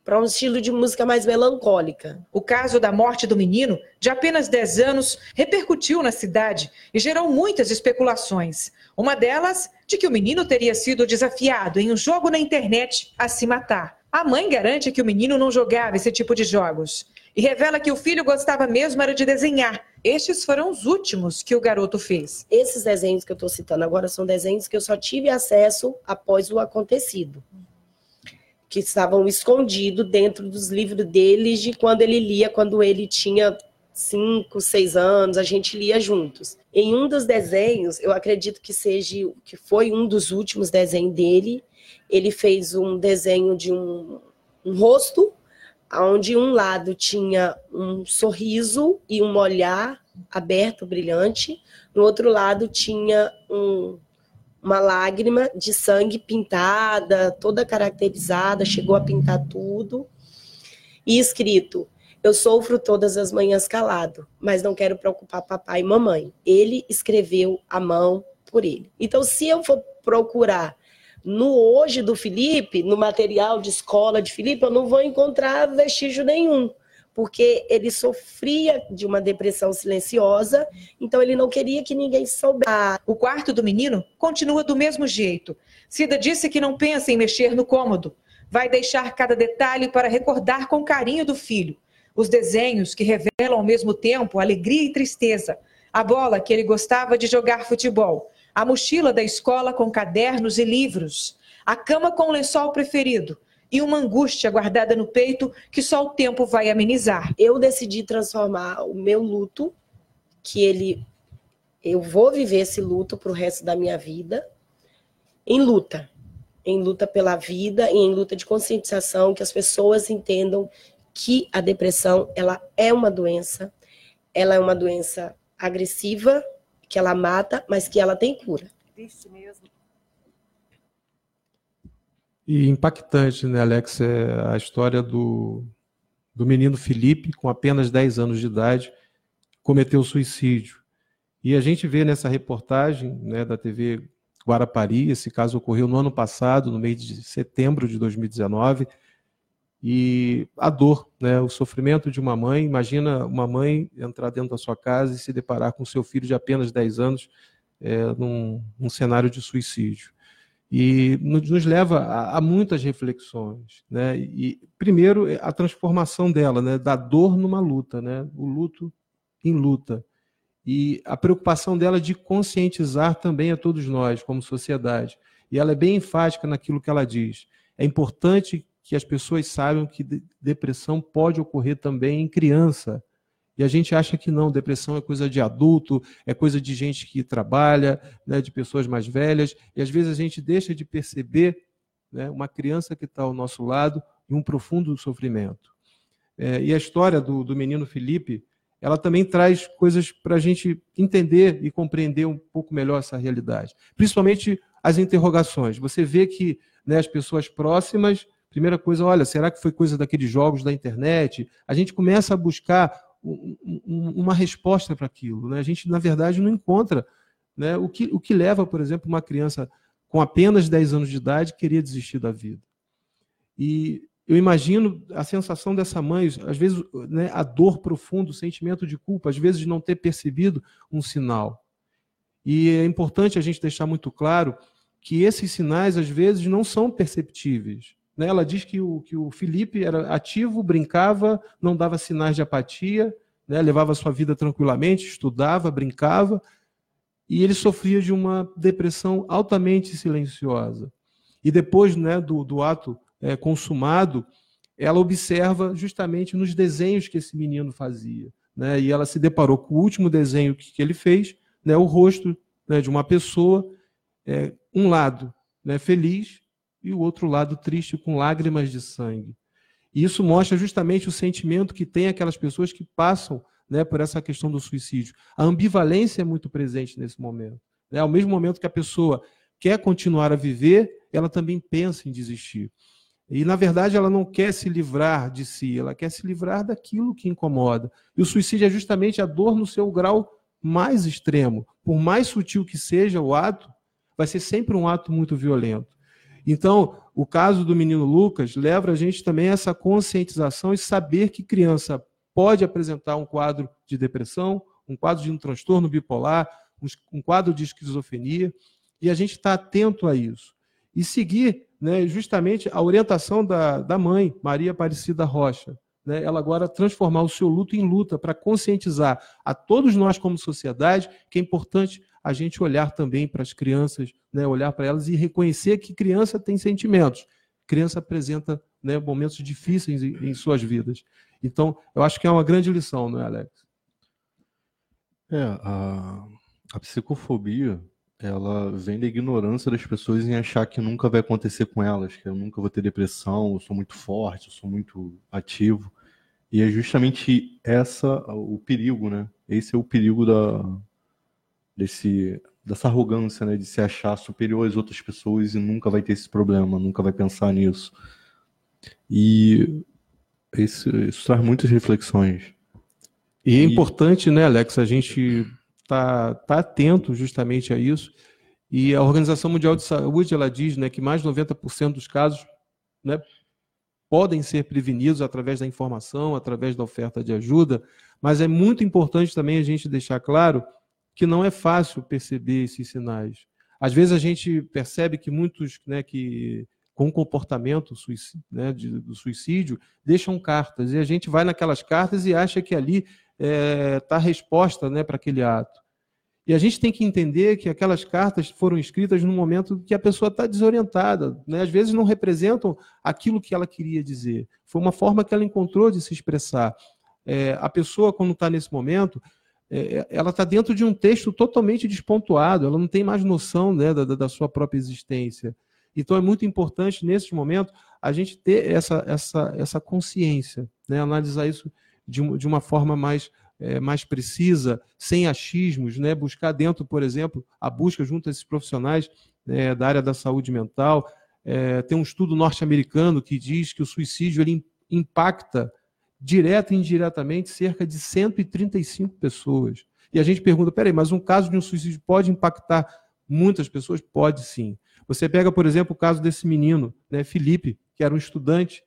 para um estilo de música mais melancólica. O caso da morte do menino, de apenas 10 anos, repercutiu na cidade e gerou muitas especulações. Uma delas, de que o menino teria sido desafiado em um jogo na internet a se matar. A mãe garante que o menino não jogava esse tipo de jogos e revela que o filho gostava mesmo era de desenhar. Estes foram os últimos que o garoto fez. Esses desenhos que eu estou citando agora são desenhos que eu só tive acesso após o acontecido que estavam escondidos dentro dos livros deles de quando ele lia, quando ele tinha cinco, seis anos, a gente lia juntos. Em um dos desenhos, eu acredito que seja que foi um dos últimos desenhos dele, ele fez um desenho de um, um rosto, onde um lado tinha um sorriso e um olhar aberto, brilhante, no outro lado tinha um uma lágrima de sangue pintada, toda caracterizada, chegou a pintar tudo. E escrito: Eu sofro todas as manhãs calado, mas não quero preocupar papai e mamãe. Ele escreveu a mão por ele. Então, se eu for procurar no hoje do Felipe, no material de escola de Felipe, eu não vou encontrar vestígio nenhum porque ele sofria de uma depressão silenciosa, então ele não queria que ninguém soubesse. O quarto do menino continua do mesmo jeito. Cida disse que não pensa em mexer no cômodo. Vai deixar cada detalhe para recordar com carinho do filho. Os desenhos que revelam ao mesmo tempo alegria e tristeza. A bola que ele gostava de jogar futebol. A mochila da escola com cadernos e livros. A cama com o lençol preferido e uma angústia guardada no peito que só o tempo vai amenizar. Eu decidi transformar o meu luto, que ele eu vou viver esse luto para o resto da minha vida, em luta, em luta pela vida e em luta de conscientização, que as pessoas entendam que a depressão ela é uma doença, ela é uma doença agressiva, que ela mata, mas que ela tem cura. Triste mesmo. E impactante, né, Alex, é a história do, do menino Felipe, com apenas 10 anos de idade, cometeu suicídio. E a gente vê nessa reportagem né, da TV Guarapari, esse caso ocorreu no ano passado, no mês de setembro de 2019, e a dor, né, o sofrimento de uma mãe. Imagina uma mãe entrar dentro da sua casa e se deparar com seu filho de apenas 10 anos é, num, num cenário de suicídio e nos leva a, muitas reflexões, né? E primeiro a transformação dela, né? Da dor numa luta, né? O luto em luta e a preocupação dela de conscientizar também a todos nós como sociedade. E ela é bem enfática naquilo que ela diz. É importante que as pessoas saibam que depressão pode ocorrer também em criança. E a gente acha que não, depressão é coisa de adulto, é coisa de gente que trabalha, né, de pessoas mais velhas, e às vezes a gente deixa de perceber né, uma criança que está ao nosso lado em um profundo sofrimento. É, e a história do, do menino Felipe, ela também traz coisas para a gente entender e compreender um pouco melhor essa realidade. Principalmente as interrogações. Você vê que né, as pessoas próximas, primeira coisa, olha, será que foi coisa daqueles jogos da internet? A gente começa a buscar uma resposta para aquilo. Né? A gente, na verdade, não encontra né, o, que, o que leva, por exemplo, uma criança com apenas 10 anos de idade querer desistir da vida. E eu imagino a sensação dessa mãe, às vezes né, a dor profunda, o sentimento de culpa, às vezes de não ter percebido um sinal. E é importante a gente deixar muito claro que esses sinais, às vezes, não são perceptíveis. Né? Ela diz que o, que o Felipe era ativo, brincava, não dava sinais de apatia, né? levava sua vida tranquilamente, estudava, brincava, e ele sofria de uma depressão altamente silenciosa. E depois né, do, do ato é, consumado, ela observa justamente nos desenhos que esse menino fazia. Né? E ela se deparou com o último desenho que, que ele fez, né, o rosto né, de uma pessoa, é, um lado né, feliz e o outro lado triste com lágrimas de sangue. E isso mostra justamente o sentimento que tem aquelas pessoas que passam né, por essa questão do suicídio. A ambivalência é muito presente nesse momento. Né? Ao mesmo momento que a pessoa quer continuar a viver, ela também pensa em desistir. E, na verdade, ela não quer se livrar de si, ela quer se livrar daquilo que incomoda. E o suicídio é justamente a dor no seu grau mais extremo. Por mais sutil que seja o ato, vai ser sempre um ato muito violento. Então, o caso do menino Lucas leva a gente também a essa conscientização e saber que criança pode apresentar um quadro de depressão, um quadro de um transtorno bipolar, um quadro de esquizofrenia, e a gente está atento a isso. E seguir né, justamente a orientação da, da mãe, Maria Aparecida Rocha. Né, ela agora transformar o seu luto em luta para conscientizar a todos nós como sociedade que é importante a gente olhar também para as crianças, né, olhar para elas e reconhecer que criança tem sentimentos. Criança apresenta né, momentos difíceis em, em, suas vidas. Então, eu acho que é uma grande lição, não é, Alex? É, a, a psicofobia, ela vem da ignorância das pessoas em achar que nunca vai acontecer com elas, que eu nunca vou ter depressão, eu sou muito forte, eu sou muito ativo. E é justamente essa o perigo, né? Esse é o perigo da, desse dessa arrogância, né, de se achar superior às outras pessoas e nunca vai ter esse problema, nunca vai pensar nisso. E isso, isso traz muitas reflexões. E é importante, né, Alex, a gente tá, tá atento justamente a isso. E a Organização Mundial de Saúde ela diz, né, que mais de 90% dos casos, né, podem ser prevenidos através da informação, através da oferta de ajuda, mas é muito importante também a gente deixar claro que não é fácil perceber esses sinais. Às vezes a gente percebe que muitos né, que com comportamento né, de, do suicídio deixam cartas e a gente vai naquelas cartas e acha que ali está é, tá a resposta né, para aquele ato. E a gente tem que entender que aquelas cartas foram escritas no momento que a pessoa está desorientada. Né? Às vezes não representam aquilo que ela queria dizer. Foi uma forma que ela encontrou de se expressar. É, a pessoa, quando está nesse momento, é, é, ela está dentro de um texto totalmente despontuado, ela não tem mais noção né, da, da, sua própria existência. Então é muito importante, nesse momento, a gente ter essa, essa, essa consciência, né, analisar isso de, de uma forma mais, é, mais precisa, sem achismos, né, buscar dentro, por exemplo, a busca junto a esses profissionais né, da área da saúde mental. É, tem um estudo norte-americano que diz que o suicídio ele impacta direta e indiretamente, cerca de 135 pessoas. E a gente pergunta: peraí, mas um caso de um suicídio pode impactar muitas pessoas? Pode sim. Você pega, por exemplo, o caso desse menino, né, Felipe, que era um estudante.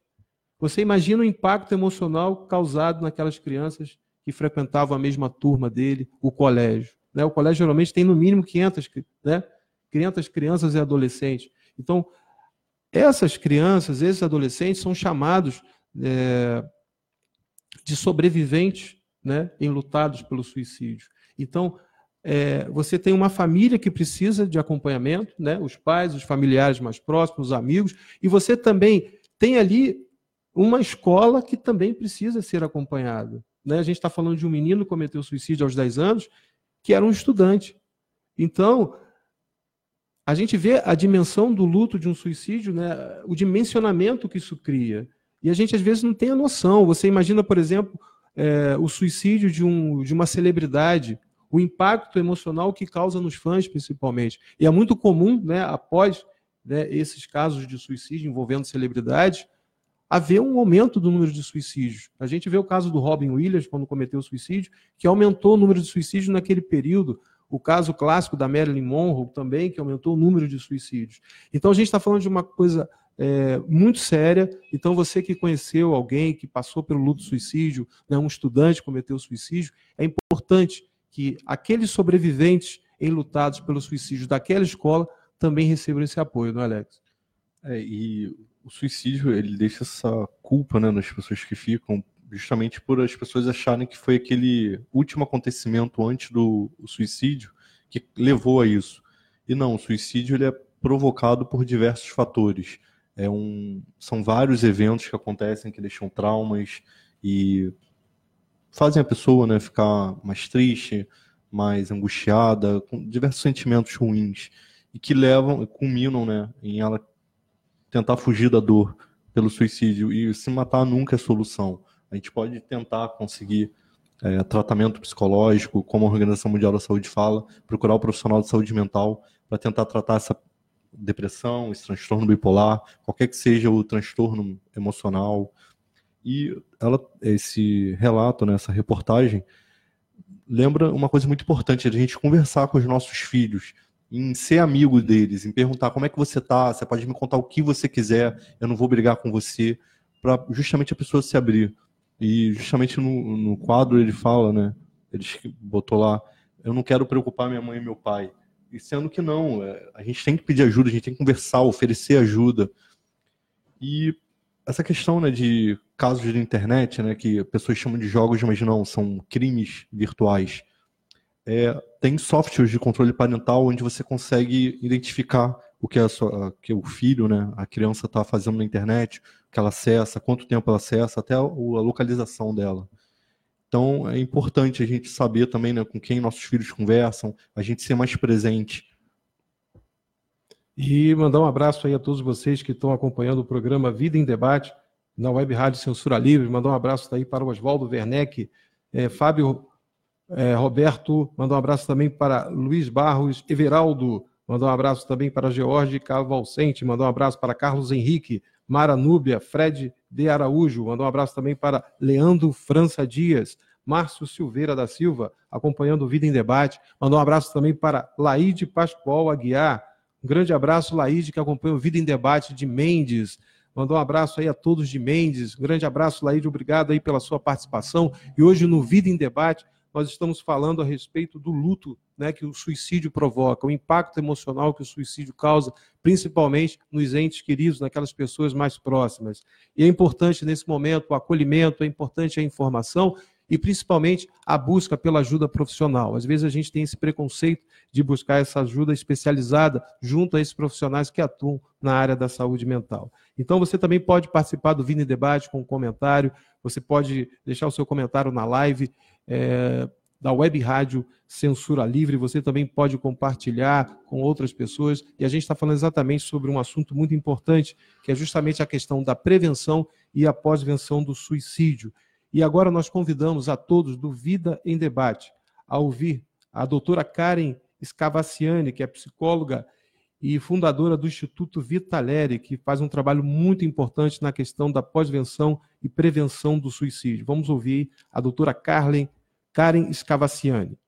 Você imagina o impacto emocional causado naquelas crianças que frequentavam a mesma turma dele, o colégio. Né? O colégio geralmente tem no mínimo 500, né? 500 crianças e adolescentes. Então, essas crianças, esses adolescentes são chamados é, de sobreviventes né, enlutados pelo suicídio. Então, é, você tem uma família que precisa de acompanhamento, né, os pais, os familiares mais próximos, os amigos, e você também tem ali uma escola que também precisa ser acompanhada. Né? A gente está falando de um menino que cometeu suicídio aos 10 anos, que era um estudante. Então, a gente vê a dimensão do luto de um suicídio, né? o dimensionamento que isso cria. E a gente às vezes não tem a noção. Você imagina, por exemplo, é, o suicídio de, um, de uma celebridade, o impacto emocional que causa nos fãs, principalmente. E é muito comum, né, após né, esses casos de suicídio envolvendo celebridades, haver um aumento do número de suicídios. A gente vê o caso do Robin Williams, quando cometeu o suicídio, que aumentou o número de suicídios naquele período. O caso clássico da Marilyn Monroe também, que aumentou o número de suicídios. Então a gente está falando de uma coisa é, muito séria. Então, você que conheceu alguém que passou pelo luto suicídio, né, um estudante cometeu suicídio, é importante que aqueles sobreviventes enlutados pelo suicídio daquela escola também recebam esse apoio, não é, Alex? É, e o suicídio, ele deixa essa culpa né, nas pessoas que ficam, justamente por as pessoas acharem que foi aquele último acontecimento antes do suicídio que levou a isso. E não, o suicídio ele é provocado por diversos fatores. É um, são vários eventos que acontecem que deixam traumas e fazem a pessoa né, ficar mais triste, mais angustiada, com diversos sentimentos ruins e que levam, culminam né, em ela tentar fugir da dor pelo suicídio e se matar nunca é solução. A gente pode tentar conseguir é, tratamento psicológico, como a Organização Mundial da Saúde fala, procurar o profissional de saúde mental para tentar tratar essa depressão, esse transtorno bipolar, qualquer que seja o transtorno emocional. E ela, esse relato, né, essa reportagem, lembra uma coisa muito importante, a gente conversar com os nossos filhos, em ser amigo deles, em perguntar como é que você tá, você pode me contar o que você quiser, eu não vou brigar com você, para justamente a pessoa se abrir. E justamente no, no quadro ele fala, né? Ele botou lá, eu não quero preocupar minha mãe e meu pai. E sendo que não, é, a gente tem que pedir ajuda, a gente tem que conversar, oferecer ajuda. E essa questão né, de casos de internet, né, que pessoas chamam de jogos, mas não, são crimes virtuais. É, tem softwares de controle parental onde você consegue identificar o que, a sua, que o filho, né, a criança está fazendo na internet, o que ela acessa, quanto tempo ela acessa, até a, a localização dela. Então é importante a gente saber também né, com quem nossos filhos conversam, a gente ser mais presente. E mandar um abraço aí a todos vocês que estão acompanhando o programa Vida em Debate na Web Rádio Censura Livre. Mandar um abraço aí para o Oswaldo Werneck, é, Fábio é, Roberto, mandar um abraço também para Luiz Barros, Everaldo, mandar um abraço também para George Cavalcente, mandar um abraço para Carlos Henrique, Mara Núbia, Fred de Araújo, mandar um abraço também para Leandro França Dias, Márcio Silveira da Silva, acompanhando o Vida em Debate, mandar um abraço também para Laide Pascoal Aguiar, um grande abraço, Laide, que acompanha o Vida em Debate de Mendes, Mandou um abraço aí a todos de Mendes. Um grande abraço, Laide. Obrigado aí pela sua participação. E hoje no Vida em Debate, nós estamos falando a respeito do luto né, que o suicídio provoca, o impacto emocional que o suicídio causa, principalmente nos entes queridos, naquelas pessoas mais próximas. E é importante nesse momento o acolhimento, é importante a informação e principalmente a busca pela ajuda profissional. Às vezes a gente tem esse preconceito de buscar essa ajuda especializada junto a esses profissionais que atuam na área da saúde mental. Então você também pode participar do Vini Debate com um comentário, você pode deixar o seu comentário na live é, da Web Rádio Censura Livre, você também pode compartilhar com outras pessoas, e a gente está falando exatamente sobre um assunto muito importante, que é justamente a questão da prevenção e a pós-venção do suicídio. E agora nós convidamos a todos do Vida em Debate a ouvir a doutora Karen Scavaciani, que é psicóloga e fundadora do Instituto Vitaleri, que faz um trabalho muito importante na questão da pós-venção e prevenção do suicídio. Vamos ouvir a doutora Karen, Karen Scavaciani.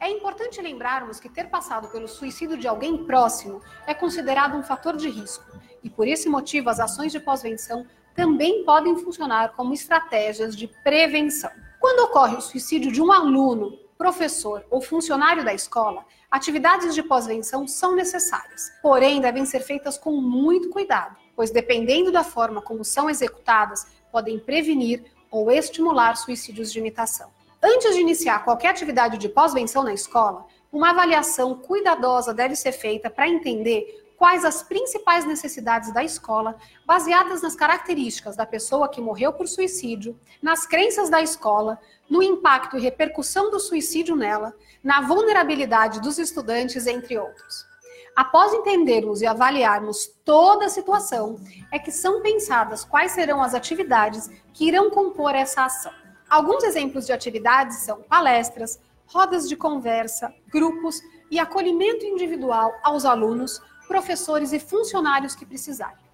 É importante lembrarmos que ter passado pelo suicídio de alguém próximo é considerado um fator de risco, e por esse motivo as ações de pós-venção também podem funcionar como estratégias de prevenção. Quando ocorre o suicídio de um aluno, professor ou funcionário da escola, atividades de pós-venção são necessárias, porém devem ser feitas com muito cuidado, pois dependendo da forma como são executadas, podem prevenir ou estimular suicídios de imitação. Antes de iniciar qualquer atividade de pós-venção na escola, uma avaliação cuidadosa deve ser feita para entender quais as principais necessidades da escola, baseadas nas características da pessoa que morreu por suicídio, nas crenças da escola, no impacto e repercussão do suicídio nela, na vulnerabilidade dos estudantes, entre outros. Após entendermos e avaliarmos toda a situação, é que são pensadas quais serão as atividades que irão compor essa ação. Alguns exemplos de atividades são palestras, rodas de conversa, grupos e acolhimento individual aos alunos, professores e funcionários que precisarem.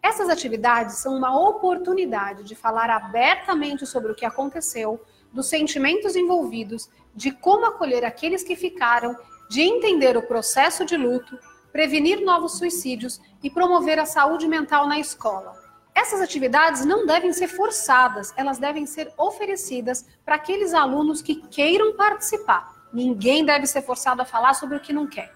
Essas atividades são uma oportunidade de falar abertamente sobre o que aconteceu, dos sentimentos envolvidos, de como acolher aqueles que ficaram, de entender o processo de luto, prevenir novos suicídios e promover a saúde mental na escola. Essas atividades não devem ser forçadas, elas devem ser oferecidas para aqueles alunos que queiram participar. Ninguém deve ser forçado a falar sobre o que não quer.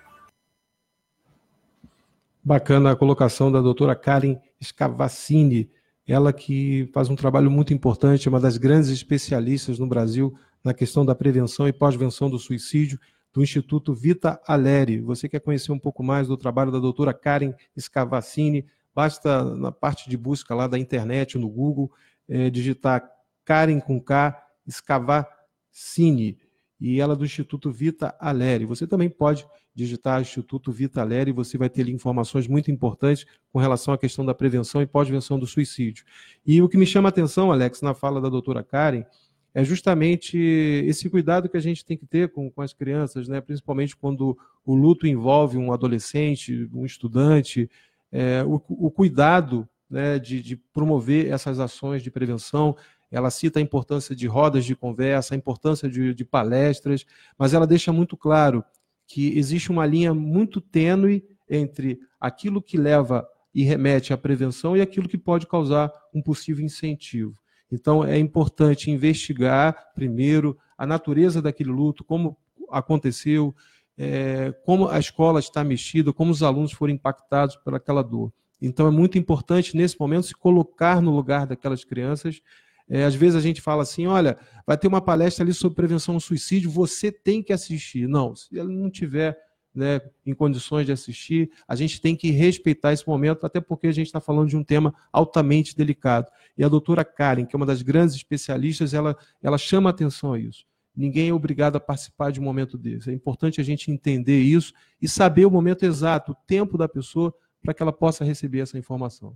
Bacana a colocação da doutora Karen Scavacini, ela que faz um trabalho muito importante, uma das grandes especialistas no Brasil na questão da prevenção e pós-venção do suicídio, do Instituto Vita Aleri. Você quer conhecer um pouco mais do trabalho da doutora Karen Scavacini, basta na parte de busca lá da internet, no Google, é, digitar Karen com K, Scavacini, e ela é do Instituto Vita Aleri. Você também pode digitar Instituto Vita Aleri, você vai ter ali informações muito importantes com relação à questão da prevenção e pós-venção do suicídio. E o que me chama a atenção, Alex, na fala da doutora Karen, é justamente esse cuidado que a gente tem que ter com, com as crianças, né? principalmente quando o luto envolve um adolescente, um estudante, é, o, o, cuidado né, de, de promover essas ações de prevenção. Ela cita a importância de rodas de conversa, a importância de, de palestras, mas ela deixa muito claro que existe uma linha muito tênue entre aquilo que leva e remete à prevenção e aquilo que pode causar um possível incentivo. Então, é importante investigar, primeiro, a natureza daquele luto, como aconteceu, é, como a escola está mexida, como os alunos foram impactados por aquela dor. Então, é muito importante, nesse momento, se colocar no lugar daquelas crianças. É, às vezes a gente fala assim: olha, vai ter uma palestra ali sobre prevenção ao suicídio, você tem que assistir. Não, se ele não tiver né, em condições de assistir, a gente tem que respeitar esse momento, até porque a gente está falando de um tema altamente delicado. E a doutora Karen, que é uma das grandes especialistas, ela, ela chama atenção a isso. Ninguém é obrigado a participar de um momento desse. É importante a gente entender isso e saber o momento exato, o tempo da pessoa, para que ela possa receber essa informação.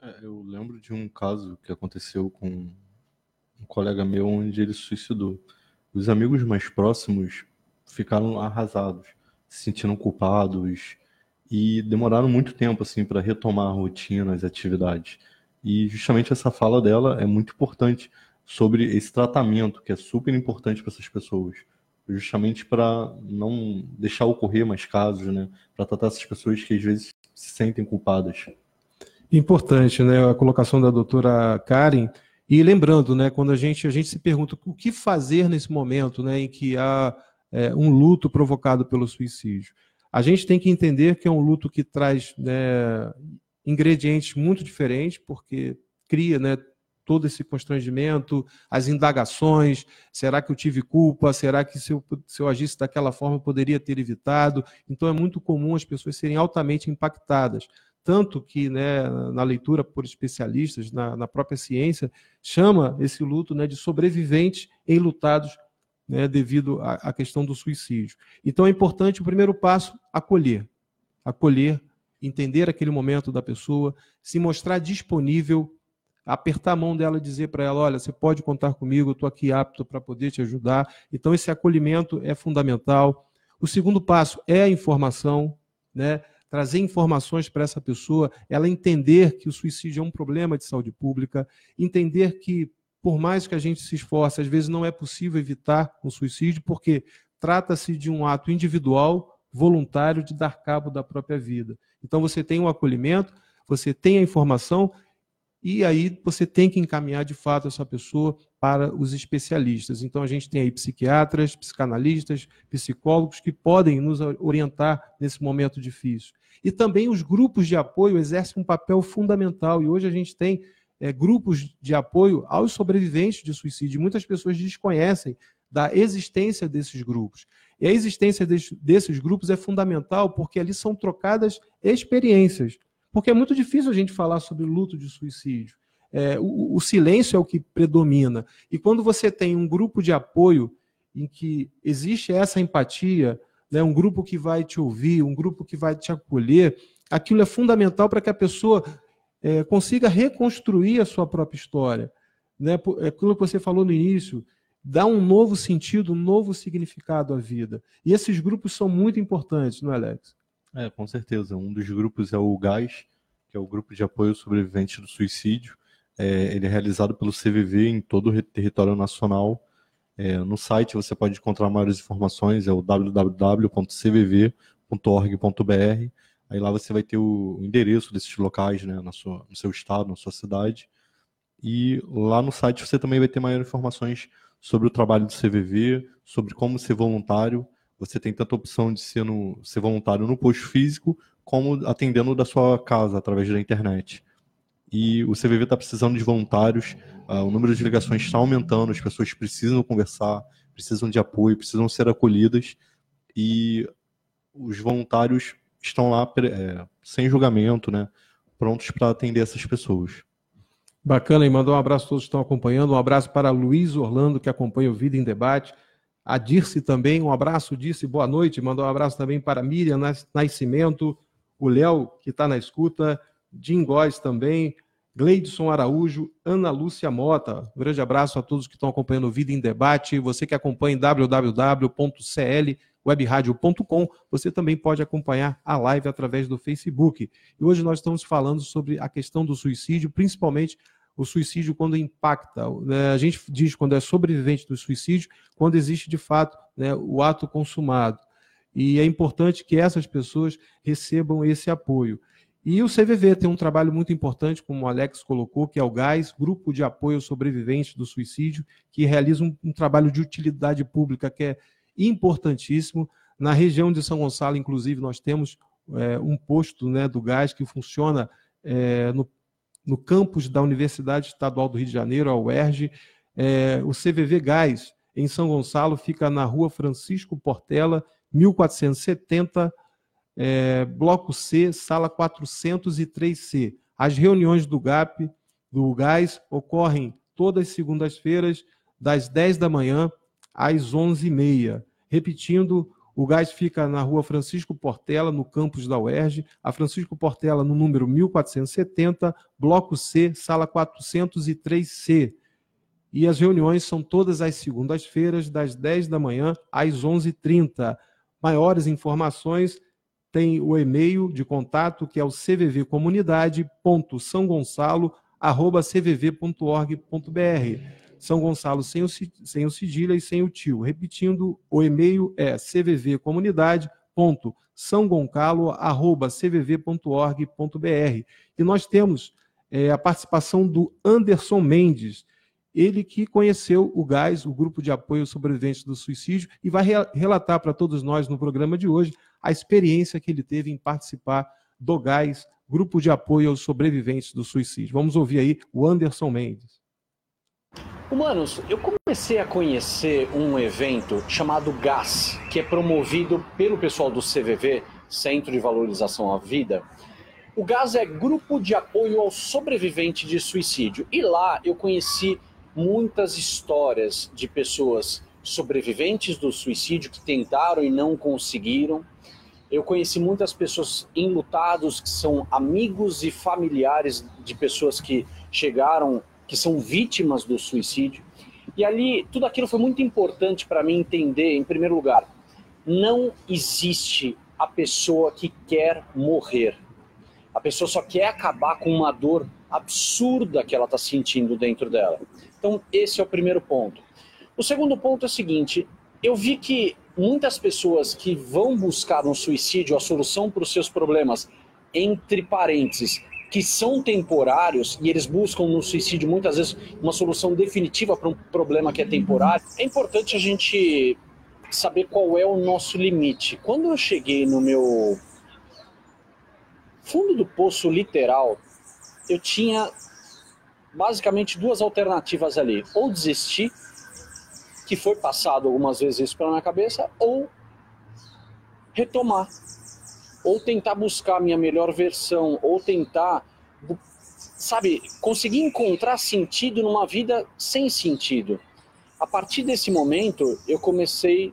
É, eu lembro de um caso que aconteceu com um colega meu, onde ele suicidou. Os amigos mais próximos ficaram arrasados se sentindo culpados e demoraram muito tempo assim para retomar a rotina, as atividades. E justamente essa fala dela é muito importante sobre esse tratamento que é super importante para essas pessoas, justamente para não deixar ocorrer mais casos, né? Para tratar essas pessoas que às vezes se sentem culpadas. Importante, né? A colocação da doutora Karen. E lembrando, né, quando a gente, a gente se pergunta o que fazer nesse momento, né, em que há é, um luto provocado pelo suicídio. A gente tem que entender que é um luto que traz né, ingredientes muito diferentes, porque cria né, todo esse constrangimento, as indagações: será que eu tive culpa? Será que se eu, se eu agisse daquela forma eu poderia ter evitado? Então é muito comum as pessoas serem altamente impactadas. Tanto que né, na leitura por especialistas, na, na própria ciência, chama esse luto né, de sobreviventes enlutados né, devido à, à questão do suicídio. Então é importante o primeiro passo acolher, acolher, entender aquele momento da pessoa, se mostrar disponível, apertar a mão dela e dizer para ela, olha, você pode contar comigo, eu estou aqui apto para poder te ajudar. Então esse acolhimento é fundamental. O segundo passo é a informação, né? trazer informações para essa pessoa, ela entender que o suicídio é um problema de saúde pública, entender que por mais que a gente se esforce, às vezes não é possível evitar o suicídio, porque trata-se de um ato individual, voluntário, de dar cabo da própria vida. Então você tem um acolhimento, você tem a informação, e aí você tem que encaminhar de fato essa pessoa para os especialistas. Então a gente tem aí psiquiatras, psicanalistas, psicólogos que podem nos orientar nesse momento difícil. E também os grupos de apoio exercem um papel fundamental, e hoje a gente tem é, grupos de apoio aos sobreviventes de suicídio. Muitas pessoas desconhecem da existência desses grupos. E a existência desses grupos é fundamental porque ali são trocadas experiências. Porque é muito difícil a gente falar sobre luto de suicídio. É, o, o silêncio é o que predomina. E quando você tem um grupo de apoio em que existe essa empatia, né, um grupo que vai te ouvir, um grupo que vai te acolher, aquilo é fundamental para que a pessoa é, consiga reconstruir a sua própria história. Né? É aquilo que você falou no início, dá um novo sentido, um novo significado à vida. E esses grupos são muito importantes, não é, Alex? É, com certeza. Um dos grupos é o GAS, que é o Grupo de Apoio Sobrevivente do Suicídio. É, ele é realizado pelo CVV em todo o território nacional. É, no site você pode encontrar maiores informações, é o www.cvv.org.br. Aí lá você vai ter o, endereço desses locais, né, na sua, no seu estado, na sua cidade. E lá no site você também vai ter maiores informações sobre o trabalho do CVV, sobre como ser voluntário. Você tem tanta opção de ser, no, ser voluntário no posto físico, como atendendo da sua casa, através da internet. E o CVV está precisando de voluntários, uh, o número de ligações está aumentando, as pessoas precisam conversar, precisam de apoio, precisam ser acolhidas. E os voluntários estão lá é, sem julgamento, né, prontos para atender essas pessoas. Bacana, e mandar um abraço a todos que estão acompanhando, um abraço para Luiz Orlando, que acompanha o Vida em Debate, a Dirce também, um abraço, Dirce, boa noite, mandar um abraço também para Miriam Nascimento, o Léo, que está na escuta, Jim Góes também, Gleidson Araújo, Ana Lúcia Mota. Um grande abraço a todos que estão acompanhando o Vida em Debate. Você que acompanha em www.cl webradio.com. Você também pode acompanhar a live através do Facebook. E hoje nós estamos falando sobre a questão do suicídio, principalmente o suicídio quando impacta. Né? A gente diz quando é sobrevivente do suicídio, quando existe de fato né, o ato consumado. e é importante que essas pessoas recebam esse apoio. E o CVV tem um trabalho muito importante, como o Alex colocou, que é o GAS, Grupo de Apoio Sobreviventes do Suicídio, que realiza um, um trabalho de utilidade pública que é importantíssimo. Na região de São Gonçalo, inclusive, nós temos é, um posto né, do gás que funciona é, no, no campus da Universidade Estadual do Rio de Janeiro, a UERJ. É, o CVV Gás, em São Gonçalo, fica na rua Francisco Portela, 1470, é, Bloco C, sala 403C. As reuniões do GAP, do Gás, ocorrem todas as segundas-feiras, das 10 da manhã às 11h30. Repetindo, o gás fica na rua Francisco Portela, no campus da UERJ, a Francisco Portela, no número 1470, bloco C, sala 403C. E as reuniões são todas as segundas-feiras, das 10 da manhã às 11h30. Maiores informações tem o e-mail de contato, que é o cvvcomunidade.sãogonçalo.cvv.org.br. São Gonçalo sem o, sem o e sem o tio. Repetindo, o e-mail é cvvcomunidade.sãogoncalo.cvv.org.br. E nós temos é, a participação do Anderson Mendes, ele que conheceu o GAS, o Grupo de Apoio Sobreviventes do Suicídio, e vai re relatar para todos nós no programa de hoje a experiência que ele teve em participar do GAS, Grupo de Apoio aos Sobreviventes do Suicídio. Vamos ouvir aí o Anderson Mendes. Humanos, eu comecei a conhecer um evento chamado GAS, que é promovido pelo pessoal do CVV, Centro de Valorização à Vida. O GAS é Grupo de Apoio ao Sobrevivente de Suicídio. E lá eu conheci muitas histórias de pessoas sobreviventes do suicídio que tentaram e não conseguiram. Eu conheci muitas pessoas enlutados que são amigos e familiares de pessoas que chegaram que são vítimas do suicídio. E ali, tudo aquilo foi muito importante para mim entender, em primeiro lugar, não existe a pessoa que quer morrer. A pessoa só quer acabar com uma dor absurda que ela está sentindo dentro dela. Então, esse é o primeiro ponto. O segundo ponto é o seguinte: eu vi que muitas pessoas que vão buscar no suicídio a solução para os seus problemas, entre parênteses, que são temporários e eles buscam no suicídio muitas vezes uma solução definitiva para um problema que é temporário, é importante a gente saber qual é o nosso limite. Quando eu cheguei no meu fundo do poço literal, eu tinha basicamente duas alternativas ali: ou desistir, que foi passado algumas vezes isso pela minha cabeça, ou retomar ou tentar buscar a minha melhor versão, ou tentar, sabe, conseguir encontrar sentido numa vida sem sentido. A partir desse momento, eu comecei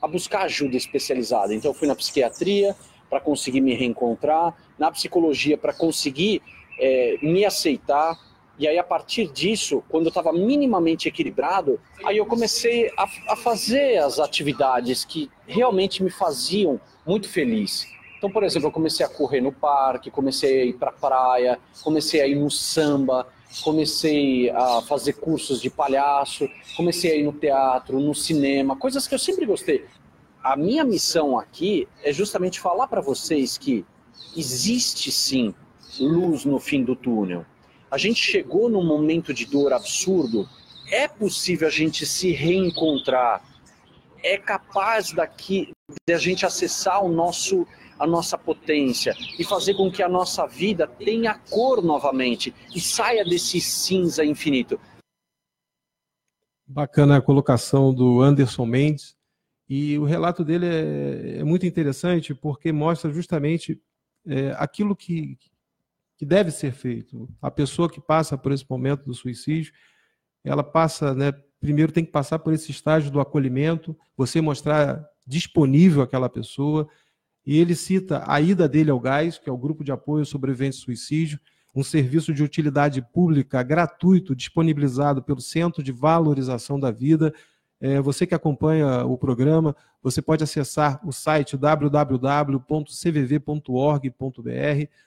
a buscar ajuda especializada. Então, fui na psiquiatria para conseguir me reencontrar, na psicologia para conseguir é, me aceitar. E aí, a partir disso, quando eu estava minimamente equilibrado, aí eu comecei a, a fazer as atividades que realmente me faziam muito feliz. Então, por exemplo, eu comecei a correr no parque, comecei a ir para praia, comecei a ir no samba, comecei a fazer cursos de palhaço, comecei a ir no teatro, no cinema, coisas que eu sempre gostei. A minha missão aqui é justamente falar para vocês que existe sim luz no fim do túnel. A gente chegou num momento de dor absurdo, é possível a gente se reencontrar, é capaz daqui de a gente acessar o nosso a nossa potência e fazer com que a nossa vida tenha cor novamente e saia desse cinza infinito. Bacana a colocação do Anderson Mendes. E o relato dele é, é muito interessante porque mostra justamente é, aquilo que, que deve ser feito. A pessoa que passa por esse momento do suicídio, ela passa, né, primeiro tem que passar por esse estágio do acolhimento, você mostrar disponível aquela pessoa. E ele cita a ida dele ao GAS, que é o Grupo de Apoio Sobrevivente Suicídio, um serviço de utilidade pública gratuito disponibilizado pelo Centro de Valorização da Vida. É, você que acompanha o programa, você pode acessar o site www.cvv.org.br,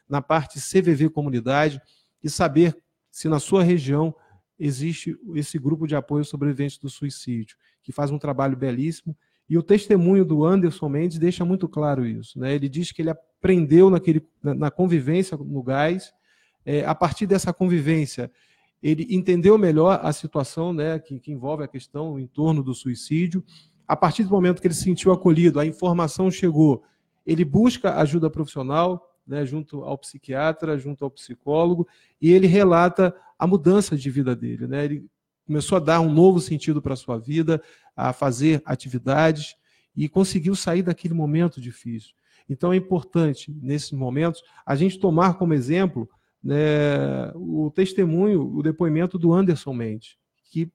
na parte CVV Comunidade, e saber se na sua região existe esse grupo de apoio aos sobreviventes do suicídio, que faz um trabalho belíssimo E o testemunho do Anderson Mendes deixa muito claro isso. Né? Ele diz que ele aprendeu naquele, na convivência no gás, é, a partir dessa convivência, ele entendeu melhor a situação né, que, que envolve a questão em torno do suicídio. A partir do momento que ele se sentiu acolhido, a informação chegou, ele busca ajuda profissional, né, junto ao psiquiatra, junto ao psicólogo, e ele relata a mudança de vida dele. Né? Ele começou a dar um novo sentido para a sua vida, a fazer atividades e conseguiu sair daquele momento difícil. Então é importante, nesses momentos, a gente tomar como exemplo né, o testemunho, o depoimento do Anderson Mendes, que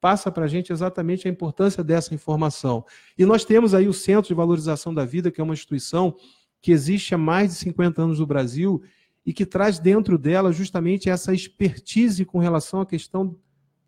passa para a gente exatamente a importância dessa informação. E nós temos aí o Centro de Valorização da Vida, que é uma instituição que existe há mais de 50 anos no Brasil e que traz dentro dela justamente essa expertise com relação à questão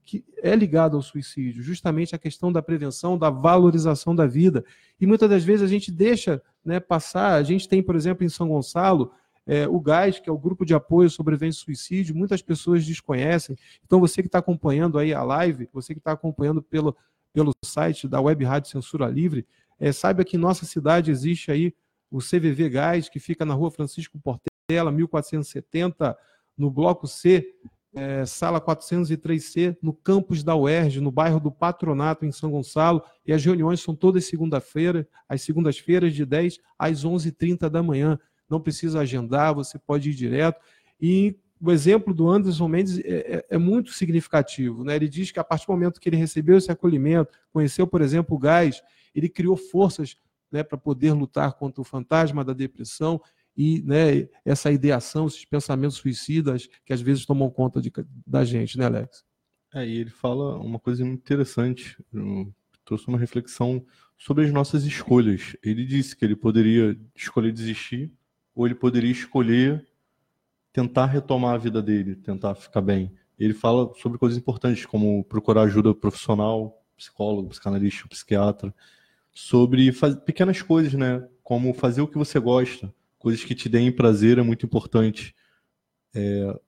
que é ligada ao suicídio, justamente a questão da prevenção, da valorização da vida. E muitas das vezes a gente deixa né, passar. A gente tem, por exemplo, em São Gonçalo, é, o GAS, que é o Grupo de Apoio Sobrevivência Suicídio, muitas pessoas desconhecem. Então, você que está acompanhando aí a live, você que está acompanhando pelo, pelo site da Web Rádio Censura Livre, é, saiba que em nossa cidade existe aí o CVV Gás, que fica na rua Francisco Portela, 1470, no bloco C, é, sala 403C, no campus da UERJ, no bairro do Patronato, em São Gonçalo, e as reuniões são todas segunda-feira, às segundas-feiras, de 10 às 11h30 da manhã. Não precisa agendar, você pode ir direto. E o exemplo do Anderson Mendes é, é, é, muito significativo. Né? Ele diz que a partir do momento que ele recebeu esse acolhimento, conheceu, por exemplo, o gás, ele criou forças né, para poder lutar contra o fantasma da depressão e né, essa ideação, esses pensamentos suicidas que às vezes tomam conta de, da gente, né, Alex? É, e ele fala uma coisa muito interessante, trouxe uma reflexão sobre as nossas escolhas. Ele disse que ele poderia escolher desistir ou ele poderia escolher tentar retomar a vida dele, tentar ficar bem. Ele fala sobre coisas importantes, como procurar ajuda profissional, psicólogo, psicanalista, psiquiatra, sobre pequenas coisas, né? Como fazer o que você gosta, coisas que te deem prazer é muito importante. É,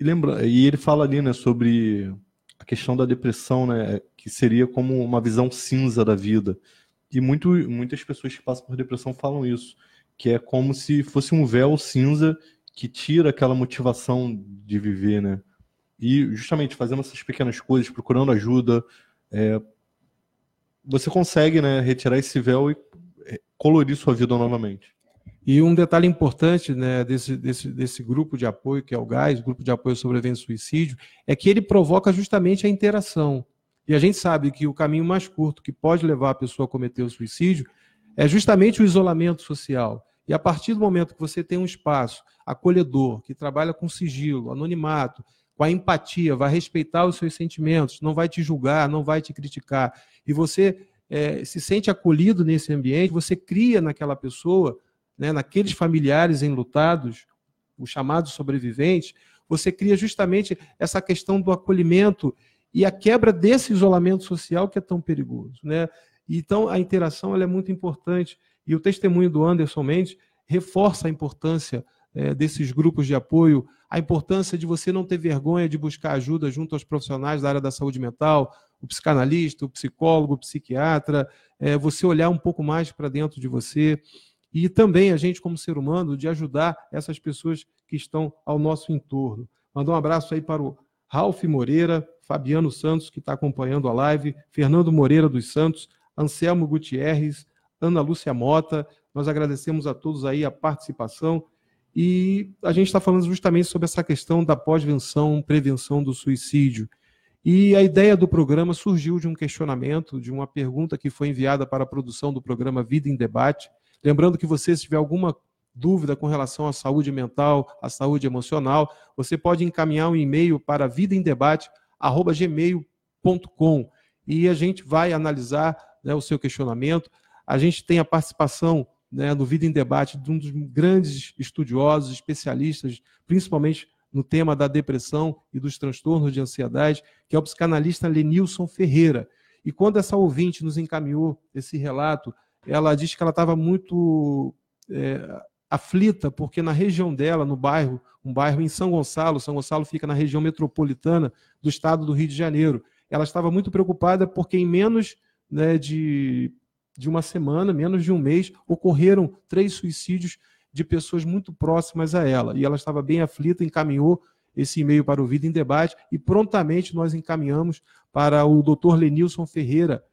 e, lembra, e ele fala ali, né, sobre a questão da depressão, né, que seria como uma visão cinza da vida. E muito, muitas pessoas que passam por depressão falam isso, que é como se fosse um véu cinza que tira aquela motivação de viver, né? E justamente fazendo essas pequenas coisas, procurando ajuda, é, você consegue né, retirar esse véu e é, colorir sua vida novamente. E um detalhe importante né, desse, desse, desse grupo de apoio, que é o GAS, Grupo de Apoio sobre Evento Suicídio, é que ele provoca justamente a interação. E a gente sabe que o caminho mais curto que pode levar a pessoa a cometer o suicídio é justamente o isolamento social. E a partir do momento que você tem um espaço acolhedor, que trabalha com sigilo, anonimato, com a empatia, vai respeitar os seus sentimentos, não vai te julgar, não vai te criticar, e você é, se sente acolhido nesse ambiente, você cria naquela pessoa, né, naqueles familiares enlutados, os chamados sobreviventes, você cria justamente essa questão do acolhimento e a quebra desse isolamento social que é tão perigoso. Né? Então, a interação é muito importante, e o testemunho do Anderson Mendes reforça a importância é, desses grupos de apoio, a importância de você não ter vergonha de buscar ajuda junto aos profissionais da área da saúde mental, o psicanalista, o psicólogo, o psiquiatra, é, você olhar um pouco mais para dentro de você e também a gente, como ser humano, de ajudar essas pessoas que estão ao nosso entorno. Mandar um abraço aí para o Ralph Moreira, Fabiano Santos, que está acompanhando a live, Fernando Moreira dos Santos, Anselmo Gutierrez, Ana Lúcia Mota. Nós agradecemos a todos aí a participação e a gente está falando justamente sobre essa questão da pós-venção, prevenção do suicídio. E a ideia do programa surgiu de um questionamento, de uma pergunta que foi enviada para a produção do programa Vida em Debate. Lembrando que você, se tiver alguma dúvida com relação à saúde mental, à saúde emocional, você pode encaminhar um e-mail para vidaemdebate@gmail.com e a gente vai analisar né, o seu questionamento. A gente tem a participação né, no Vida em Debate de um dos grandes estudiosos, especialistas, principalmente no tema da depressão e dos transtornos de ansiedade, que é o psicanalista Lenilson Ferreira. E quando essa ouvinte nos encaminhou esse relato, ela disse que ela estava muito é, aflita, porque na região dela, no bairro, um bairro em São Gonçalo, São Gonçalo fica na região metropolitana do estado do Rio de Janeiro, ela estava muito preocupada porque em menos né, de de uma semana, menos de um mês, ocorreram três suicídios de pessoas muito próximas a ela. E ela estava bem aflita, encaminhou esse e-mail para o Vida em Debate e prontamente nós encaminhamos para o Dr. Lenilson Ferreira,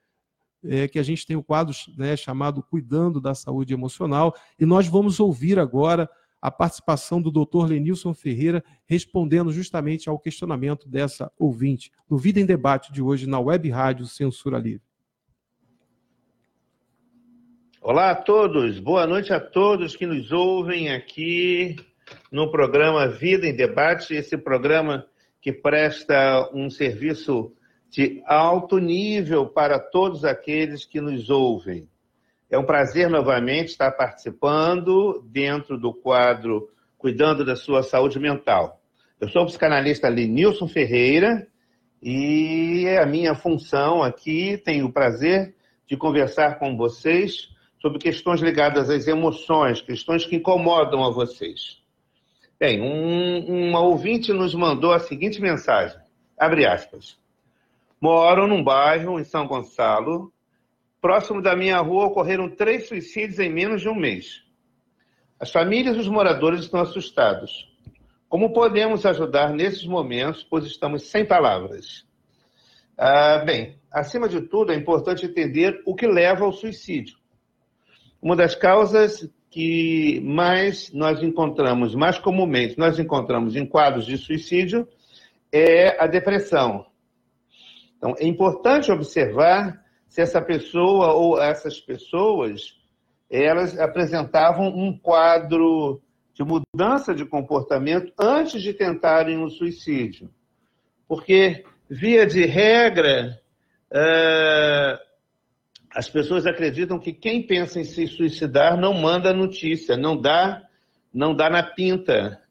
é, que a gente tem o um quadro né, chamado Cuidando da Saúde Emocional, e nós vamos ouvir agora a participação do Dr. Lenilson Ferreira respondendo justamente ao questionamento dessa ouvinte, no Vida em Debate de hoje na Web Rádio Censura Livre. Olá a todos, boa noite a todos que nos ouvem aqui no programa Vida em Debate, esse programa que presta um serviço de alto nível para todos aqueles que nos ouvem. É um prazer novamente estar participando dentro do quadro Cuidando da Sua Saúde Mental. Eu sou o psicanalista Lenilson Ferreira e a minha função aqui, tenho o prazer de conversar com vocês sobre questões ligadas às emoções, questões que incomodam a vocês. Bem, um, uma ouvinte nos mandou a seguinte mensagem, abre aspas. Moro num bairro em São Gonçalo. Próximo da minha rua ocorreram três suicídios em menos de um mês. As famílias e os moradores estão assustados. Como podemos ajudar nesses momentos, pois estamos sem palavras? Ah, bem, acima de tudo, é importante entender o que leva ao suicídio. Uma das causas que mais nós encontramos, mais comumente nós encontramos em quadros de suicídio, é a depressão. Então, é importante observar se essa pessoa ou essas pessoas elas apresentavam um quadro de mudança de comportamento antes de tentarem o suicídio. Porque, via de regra, uh, as pessoas acreditam que quem pensa em se suicidar não manda notícia, não dá, não dá na pinta.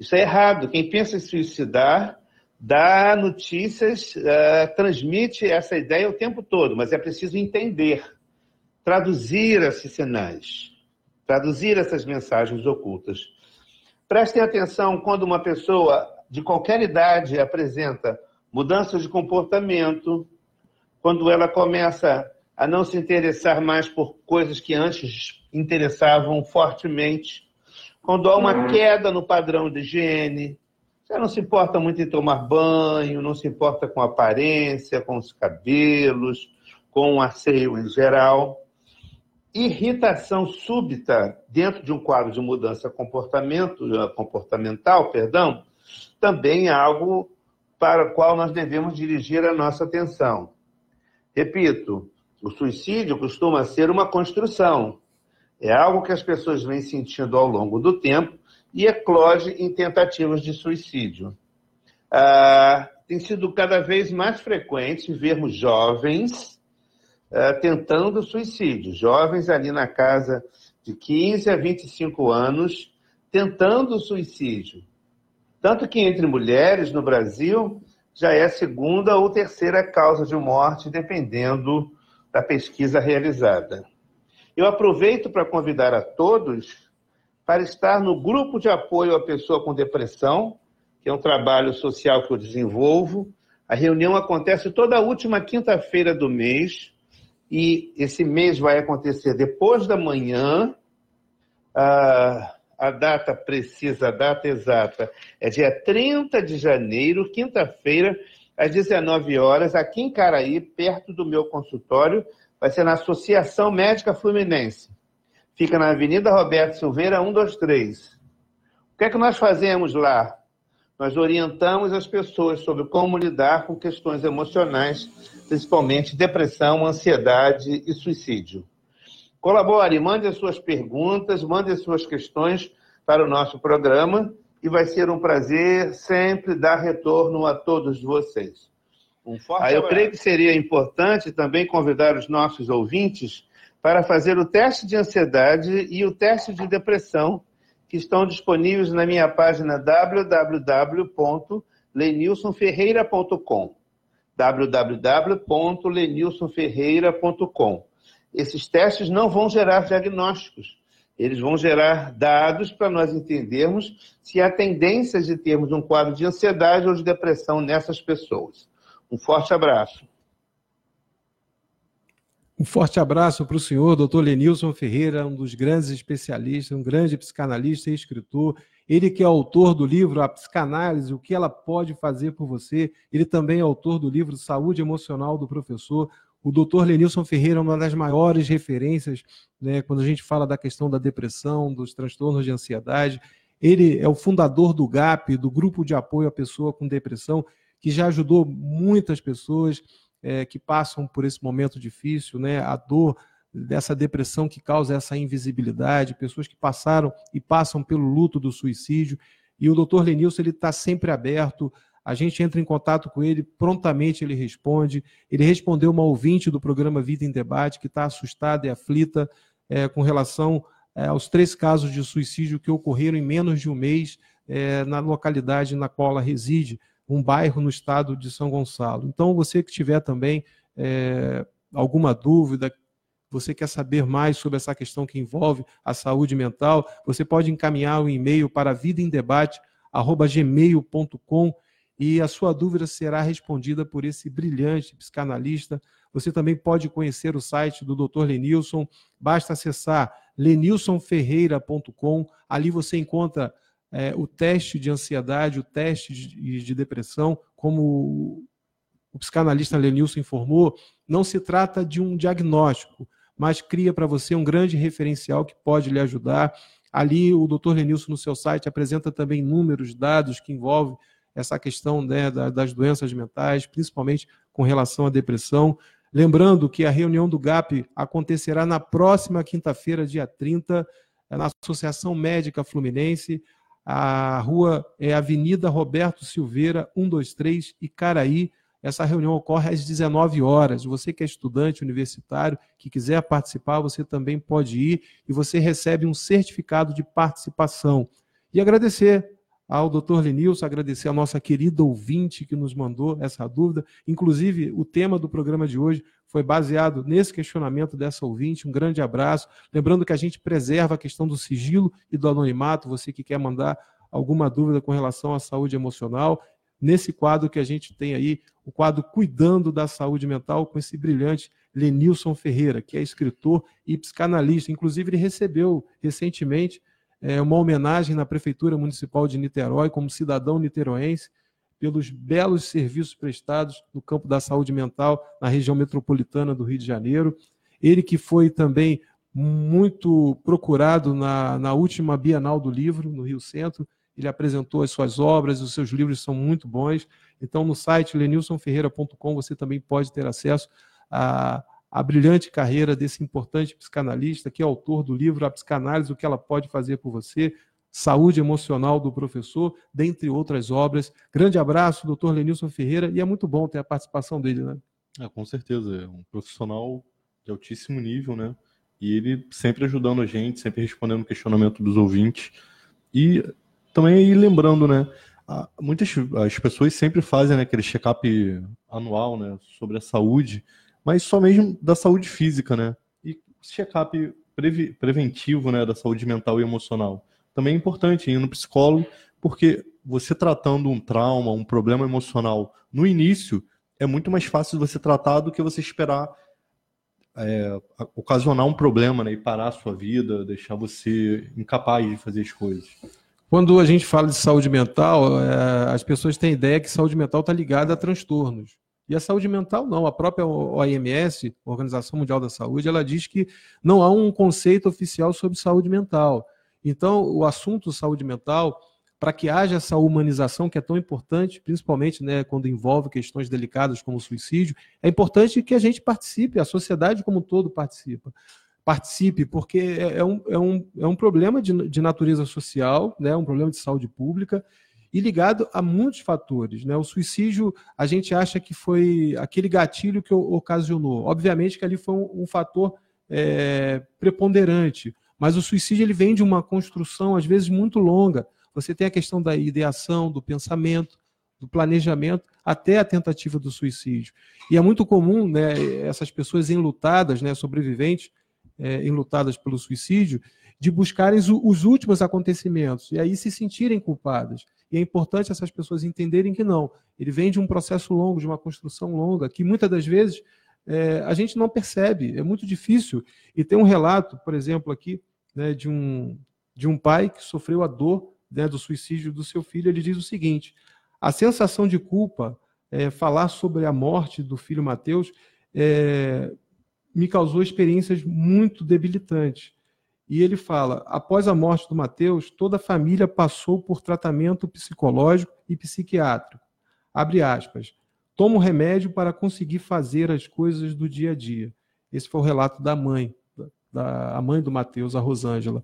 Isso é errado. Quem pensa em suicidar dá notícias, uh, transmite essa ideia o tempo todo, mas é preciso entender, traduzir esses sinais, traduzir essas mensagens ocultas. Prestem atenção quando uma pessoa de qualquer idade apresenta mudanças de comportamento, quando ela começa a não se interessar mais por coisas que antes interessavam fortemente, quando há uma queda no padrão de higiene, você não se importa muito em tomar banho, não se importa com a aparência, com os cabelos, com o asseio em geral. Irritação súbita dentro de um quadro de mudança comportamento, comportamental, perdão, também é algo para o qual nós devemos dirigir a nossa atenção. Repito, o suicídio costuma ser uma construção. É algo que as pessoas vêm sentindo ao longo do tempo e eclode em tentativas de suicídio. Ah, tem sido cada vez mais frequente vermos jovens ah, tentando suicídio, jovens ali na casa de 15 a 25 anos tentando suicídio. Tanto que entre mulheres no Brasil já é a segunda ou terceira causa de morte, dependendo da pesquisa realizada. Eu aproveito para convidar a todos para estar no grupo de apoio à pessoa com depressão, que é um trabalho social que eu desenvolvo. A reunião acontece toda última quinta-feira do mês, e esse mês vai acontecer depois da manhã. A, a data precisa, a data exata, é dia 30 de janeiro, quinta-feira, às 19 horas, aqui em Caraí, perto do meu consultório, vai ser na Associação Médica Fluminense. Fica na Avenida Roberto Silveira, 123. O que é que nós fazemos lá? Nós orientamos as pessoas sobre como lidar com questões emocionais, principalmente depressão, ansiedade e suicídio. Colabore, mande as suas perguntas, mande as suas questões para o nosso programa e vai ser um prazer sempre dar retorno a todos vocês. Um forte eu creio que seria importante também convidar os nossos ouvintes para fazer o teste de ansiedade e o teste de depressão, que estão disponíveis na minha página www.lenilsonferreira.com www.lenilsonferreira.com Esses testes não vão gerar diagnósticos, eles vão gerar dados para nós entendermos se há tendências de termos um quadro de ansiedade ou de depressão nessas pessoas. Um forte abraço. Um forte abraço para o senhor, doutor Lenilson Ferreira, um dos grandes especialistas, um grande psicanalista e escritor. Ele que é autor do livro A Psicanálise, o que ela pode fazer por você. Ele também é autor do livro Saúde Emocional do Professor. O doutor Lenilson Ferreira é uma das maiores referências né, quando a gente fala da questão da depressão, dos transtornos de ansiedade. Ele é o fundador do GAP, do Grupo de Apoio à Pessoa com Depressão, que já ajudou muitas pessoas é, que passam por esse momento difícil, né? A dor dessa depressão que causa essa invisibilidade, pessoas que passaram e passam pelo luto do suicídio. E o doutor Lenilson ele está sempre aberto. A gente entra em contato com ele, prontamente ele responde. Ele respondeu uma ouvinte do programa Vida em Debate que está assustada e aflita é, com relação é, aos três casos de suicídio que ocorreram em menos de um mês é, na localidade na qual ela reside um bairro no estado de São Gonçalo. Então, você que tiver também é, alguma dúvida, você quer saber mais sobre essa questão que envolve a saúde mental, você pode encaminhar um e-mail para vidaemdebate@gmail.com e a sua dúvida será respondida por esse brilhante psicanalista. Você também pode conhecer o site do Dr. Lenilson, basta acessar lenilsonferreira.com. Ali você encontra é, o teste de ansiedade, o teste de, de depressão, como o psicanalista Lenilson informou, não se trata de um diagnóstico, mas cria para você um grande referencial que pode lhe ajudar. Ali, o Dr. Lenilson, no seu site, apresenta também números, dados que envolvem essa questão né, das doenças mentais, principalmente com relação à depressão. Lembrando que a reunião do GAP acontecerá na próxima quinta-feira, dia 30, na Associação Médica Fluminense. A rua é Avenida Roberto Silveira, 123, Icaraí. Essa reunião ocorre às 19 horas. Você que é estudante universitário, que quiser participar, você também pode ir e você recebe um certificado de participação. E agradecer ao doutor Lenilson, agradecer a nossa querida ouvinte que nos mandou essa dúvida. Inclusive, o tema do programa de hoje foi baseado nesse questionamento dessa ouvinte. Um grande abraço. Lembrando que a gente preserva a questão do sigilo e do anonimato. Você que quer mandar alguma dúvida com relação à saúde emocional, nesse quadro que a gente tem aí, o quadro Cuidando da Saúde Mental, com esse brilhante Lenilson Ferreira, que é escritor e psicanalista. Inclusive, ele recebeu recentemente é, uma homenagem na Prefeitura Municipal de Niterói, como cidadão niteroense, pelos belos serviços prestados no campo da saúde mental na região metropolitana do Rio de Janeiro. Ele que foi também muito procurado na, na última Bienal do Livro, no Rio Centro. Ele apresentou as suas obras, os seus livros são muito bons. Então, no site lenilsonferreira.com você também pode ter acesso a, a brilhante carreira desse importante psicanalista, que é autor do livro A Psicanálise, o que ela pode fazer por você, Saúde Emocional do Professor, dentre outras obras. Grande abraço, doutor Lenilson Ferreira, e é muito bom ter a participação dele, né? É, com certeza, é um profissional de altíssimo nível, né? E ele sempre ajudando a gente, sempre respondendo o questionamento dos ouvintes. E também aí lembrando, né? Muitas as pessoas sempre fazem né, aquele check-up anual né, sobre a saúde, mas só mesmo da saúde física, né? E check-up preventivo né, da saúde mental e emocional também é importante ir no psicólogo, porque você tratando um trauma, um problema emocional no início, é muito mais fácil você tratar do que você esperar é, ocasionar um problema né, e parar a sua vida, deixar você incapaz de fazer as coisas. Quando a gente fala de saúde mental, é, as pessoas têm ideia que saúde mental está ligada a transtornos. E a saúde mental não. A própria OMS, Organização Mundial da Saúde, ela diz que não há um conceito oficial sobre saúde mental. Então, o assunto saúde mental, para que haja essa humanização que é tão importante, principalmente né, quando envolve questões delicadas como o suicídio, é importante que a gente participe, a sociedade como um todo participa. Participe, porque é, é um, é, um, é um problema de, de natureza social, né, um problema de saúde pública, e ligado a muitos fatores. Né? O suicídio, a gente acha que foi aquele gatilho que ocasionou. Obviamente que ali foi um, um fator é, preponderante, mas o suicídio ele vem de uma construção, às vezes, muito longa. Você tem a questão da ideação, do pensamento, do planejamento, até a tentativa do suicídio. E é muito comum né, essas pessoas enlutadas, né, sobreviventes, é, enlutadas pelo suicídio, de buscarem os, os últimos acontecimentos e aí se sentirem culpadas. E é importante essas pessoas entenderem que não. Ele vem de um processo longo, de uma construção longa, que muitas das vezes é, a gente não percebe, é muito difícil. E tem um relato, por exemplo, aqui, né, de, um, de um pai que sofreu a dor né, do suicídio do seu filho. Ele diz o seguinte: a sensação de culpa, é, falar sobre a morte do filho Mateus, é, me causou experiências muito debilitantes. E ele fala: após a morte do Mateus, toda a família passou por tratamento psicológico e psiquiátrico. Abre aspas toma um remédio para conseguir fazer as coisas do dia a dia. Esse foi o relato da mãe, da, a mãe do Mateus, a Rosângela.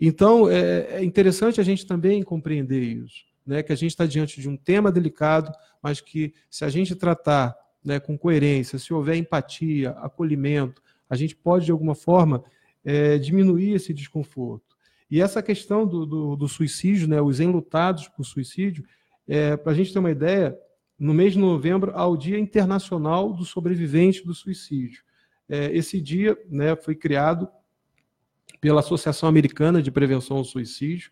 Então, é, é interessante a gente também compreender isso, né? que a gente está diante de um tema delicado, mas que se a gente tratar né, com coerência, se houver empatia, acolhimento, a gente pode, de alguma forma, é, diminuir esse desconforto. E essa questão do, do, do suicídio, né, os enlutados por suicídio, é, para a gente ter uma ideia, no mês de novembro, ao Dia Internacional do Sobrevivente do Suicídio. É, esse dia né, foi criado pela Associação Americana de Prevenção ao Suicídio,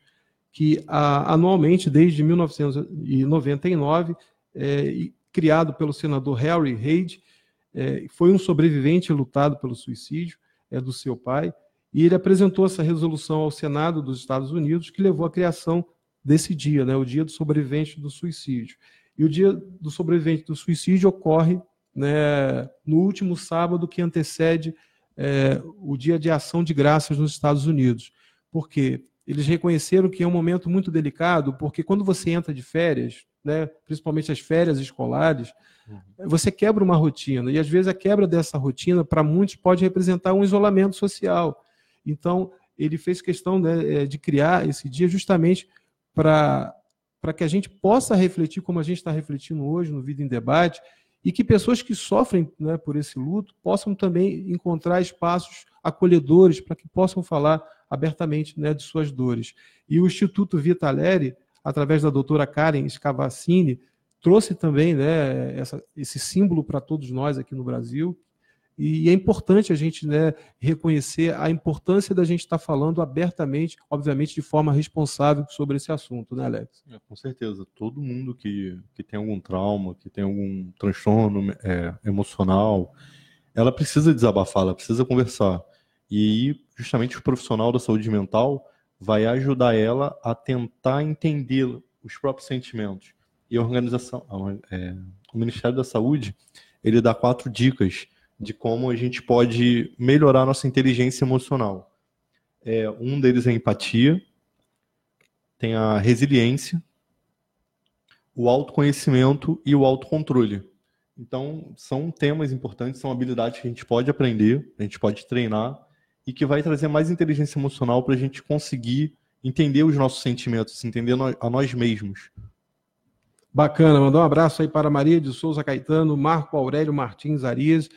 que a, anualmente, desde 1999, é, criado pelo senador Harry Reid, é, foi um sobrevivente lutado pelo suicídio é, do seu pai, e ele apresentou essa resolução ao Senado dos Estados Unidos, que levou à criação desse dia, né, o Dia do Sobrevivente do Suicídio. E o dia do sobrevivente do suicídio ocorre né, no último sábado que antecede é, o dia de ação de graças nos Estados Unidos. Porque eles reconheceram que é um momento muito delicado, porque quando você entra de férias, né, principalmente as férias escolares, uhum. você quebra uma rotina. E às vezes a quebra dessa rotina, para muitos, pode representar um isolamento social. Então, ele fez questão né, é, de criar esse dia justamente para para que a gente possa refletir como a gente está refletindo hoje no Vida em Debate e que pessoas que sofrem né, por esse luto possam também encontrar espaços acolhedores para que possam falar abertamente né, de suas dores. E o Instituto Vitaleri, através da doutora Karen Scavacini, trouxe também né, essa, esse símbolo para todos nós aqui no Brasil, e é importante a gente né, reconhecer a importância da gente estar tá falando abertamente, obviamente de forma responsável sobre esse assunto, né, Alex? É, com certeza. Todo mundo que, que tem algum trauma, que tem algum transtorno é, emocional, ela precisa desabafar, ela precisa conversar. E justamente o profissional da saúde mental vai ajudar ela a tentar entender os próprios sentimentos. E a organização, é, o Ministério da Saúde, ele dá quatro dicas de como a gente pode melhorar nossa inteligência emocional. É, um deles é a empatia, tem a resiliência, o autoconhecimento e o autocontrole. Então, são temas importantes, são habilidades que a gente pode aprender, a gente pode treinar e que vai trazer mais inteligência emocional para a gente conseguir entender os nossos sentimentos, entender a nós mesmos. Bacana, mandar um abraço aí para Maria de Souza Caetano, Marco Aurélio Martins Arias,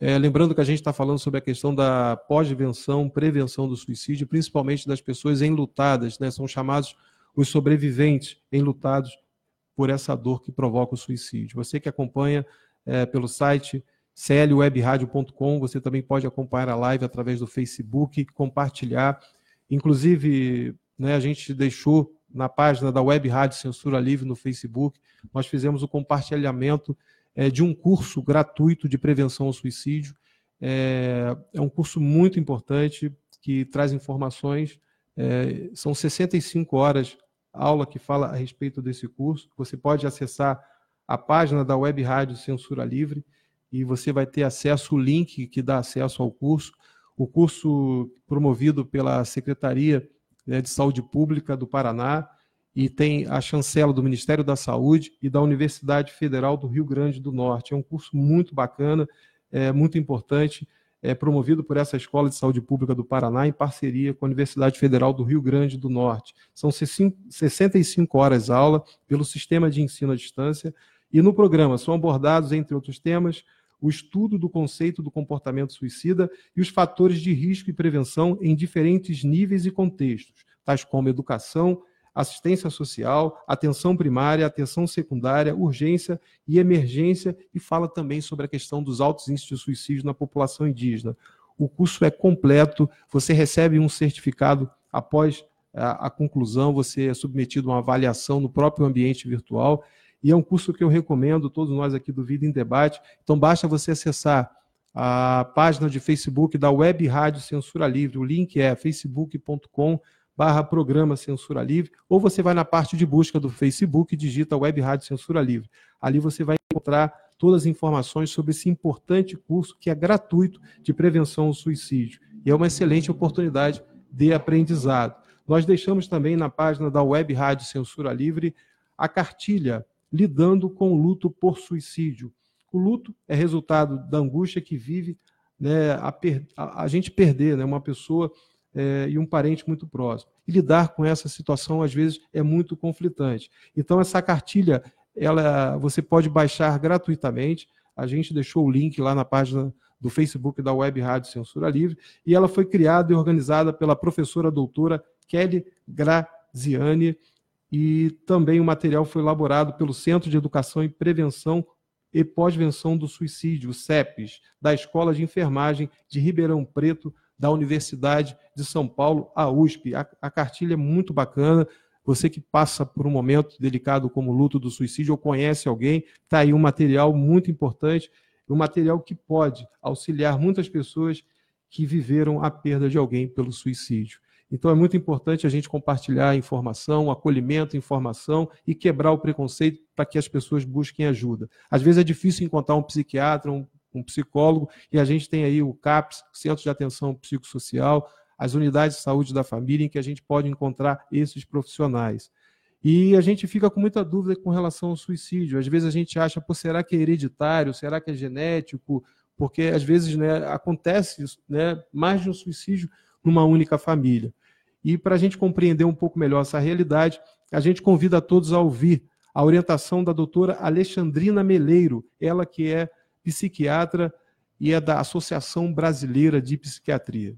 é, lembrando que a gente está falando sobre a questão da pós-venção, prevenção do suicídio, principalmente das pessoas enlutadas, né? São chamados os sobreviventes enlutados por essa dor que provoca o suicídio. Você que acompanha é, pelo site clwebradio.com, você também pode acompanhar a live através do Facebook, compartilhar. Inclusive, né, a gente deixou na página da Web Rádio Censura Livre no Facebook, nós fizemos o compartilhamento é, de um curso gratuito de prevenção ao suicídio. É, é um curso muito importante que traz informações. É, são 65 horas aula que fala a respeito desse curso. Você pode acessar a página da Web Rádio Censura Livre e você vai ter acesso ao link que dá acesso ao curso. O curso promovido pela Secretaria né, de Saúde Pública do Paraná e tem a chancela do Ministério da Saúde e da Universidade Federal do Rio Grande do Norte. É um curso muito bacana, é, muito importante, é promovido por essa Escola de Saúde Pública do Paraná em parceria com a Universidade Federal do Rio Grande do Norte. São 65 horas aula pelo sistema de ensino à distância e no programa são abordados, entre outros temas, o estudo do conceito do comportamento suicida e os fatores de risco e prevenção em diferentes níveis e contextos, tais como educação, assistência social, atenção primária, atenção secundária, urgência e emergência, e fala também sobre a questão dos altos índices de suicídio na população indígena. O curso é completo, você recebe um certificado após a, conclusão, você é submetido a uma avaliação no próprio ambiente virtual, e é um curso que eu recomendo, todos nós aqui do Vida em Debate. Então, basta você acessar a página de Facebook da Web Rádio Censura Livre. O link é facebook.com barra programa Censura Livre, ou você vai na parte de busca do Facebook e digita Web Rádio Censura Livre. Ali você vai encontrar todas as informações sobre esse importante curso que é gratuito de prevenção ao suicídio. E é uma excelente oportunidade de aprendizado. Nós deixamos também na página da Web Rádio Censura Livre a cartilha Lidando com o Luto por Suicídio. O luto é resultado da angústia que vive né, a, a, a, gente perder né, uma pessoa é, e um parente muito próximo. E lidar com essa situação, às vezes, é muito conflitante. Então, essa cartilha, ela, você pode baixar gratuitamente. A gente deixou o link lá na página do Facebook da Web Rádio Censura Livre, e ela foi criada e organizada pela professora doutora Kelly Graziani, e também o material foi elaborado pelo Centro de Educação e Prevenção e Pós-Venção do Suicídio, CEPES, da Escola de Enfermagem de Ribeirão Preto, da Universidade de São Paulo, a USP. A, a cartilha é muito bacana. Você que passa por um momento delicado como o luto do suicídio ou conhece alguém, está aí um material muito importante, um material que pode auxiliar muitas pessoas que viveram a perda de alguém pelo suicídio. Então é muito importante a gente compartilhar informação, acolhimento, informação e quebrar o preconceito para que as pessoas busquem ajuda. Às vezes é difícil encontrar um psiquiatra, um, um psicólogo, e a gente tem aí o CAPS, Centro de Atenção Psicossocial, as unidades de saúde da família, em que a gente pode encontrar esses profissionais. E a gente fica com muita dúvida com relação ao suicídio. Às vezes a gente acha, Pô, será que é hereditário? Será que é genético? Porque às vezes né, acontece né, mais de um suicídio numa única família. E para a gente compreender um pouco melhor essa realidade, a gente convida a todos a ouvir a orientação da doutora Alexandrina Meleiro, ela que é psiquiatra e é da Associação Brasileira de Psiquiatria.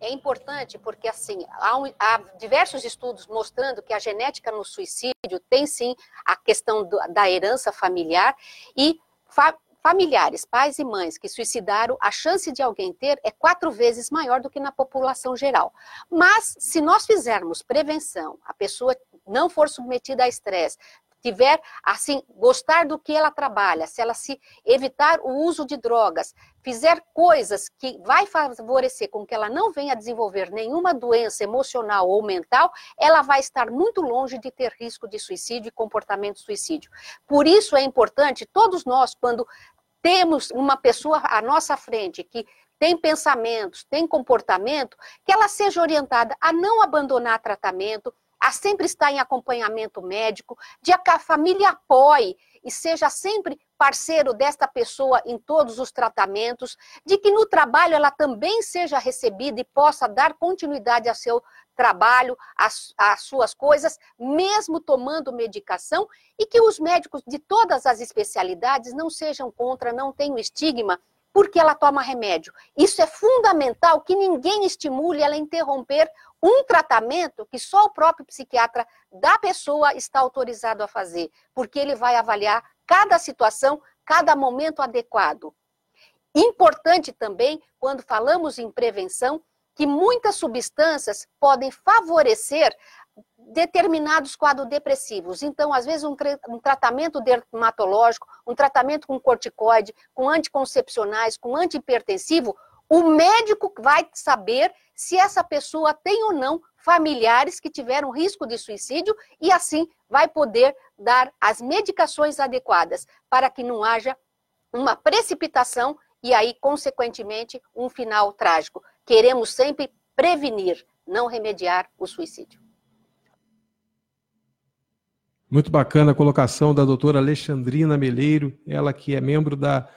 É importante porque, assim, há, um, há, diversos estudos mostrando que a genética no suicídio tem, sim, a questão do, da herança familiar e fa familiares, pais e mães que suicidaram, a chance de alguém ter é quatro vezes maior do que na população geral. Mas, se nós fizermos prevenção, a pessoa não for submetida a estresse, tiver, assim, gostar do que ela trabalha, se ela se evitar o uso de drogas, fizer coisas que vai favorecer com que ela não venha a desenvolver nenhuma doença emocional ou mental, ela vai estar muito longe de ter risco de suicídio e comportamento suicídio. Por isso é importante, todos nós, quando temos uma pessoa à nossa frente que tem pensamentos, tem comportamento, que ela seja orientada a não abandonar tratamento, a sempre estar em acompanhamento médico, de que a família apoie e seja sempre parceiro desta pessoa em todos os tratamentos, de que no trabalho ela também seja recebida e possa dar continuidade ao seu trabalho, às, às suas coisas, mesmo tomando medicação, e que os médicos de todas as especialidades não sejam contra, não tenham estigma porque ela toma remédio. Isso é fundamental que ninguém estimule ela a interromper um tratamento que só o próprio psiquiatra da pessoa está autorizado a fazer, porque ele vai avaliar cada situação, cada momento adequado. Importante também, quando falamos em prevenção, que muitas substâncias podem favorecer determinados quadros depressivos. Então, às vezes, um, um, tratamento dermatológico, um tratamento com corticoide, com anticoncepcionais, com antihipertensivo, o médico vai saber se essa pessoa tem ou não familiares que tiveram risco de suicídio e assim vai poder dar as medicações adequadas para que não haja uma precipitação e aí, consequentemente, um final trágico. Queremos sempre prevenir, não remediar o suicídio. Muito bacana a colocação da doutora Alexandrina Meleiro, ela que é membro da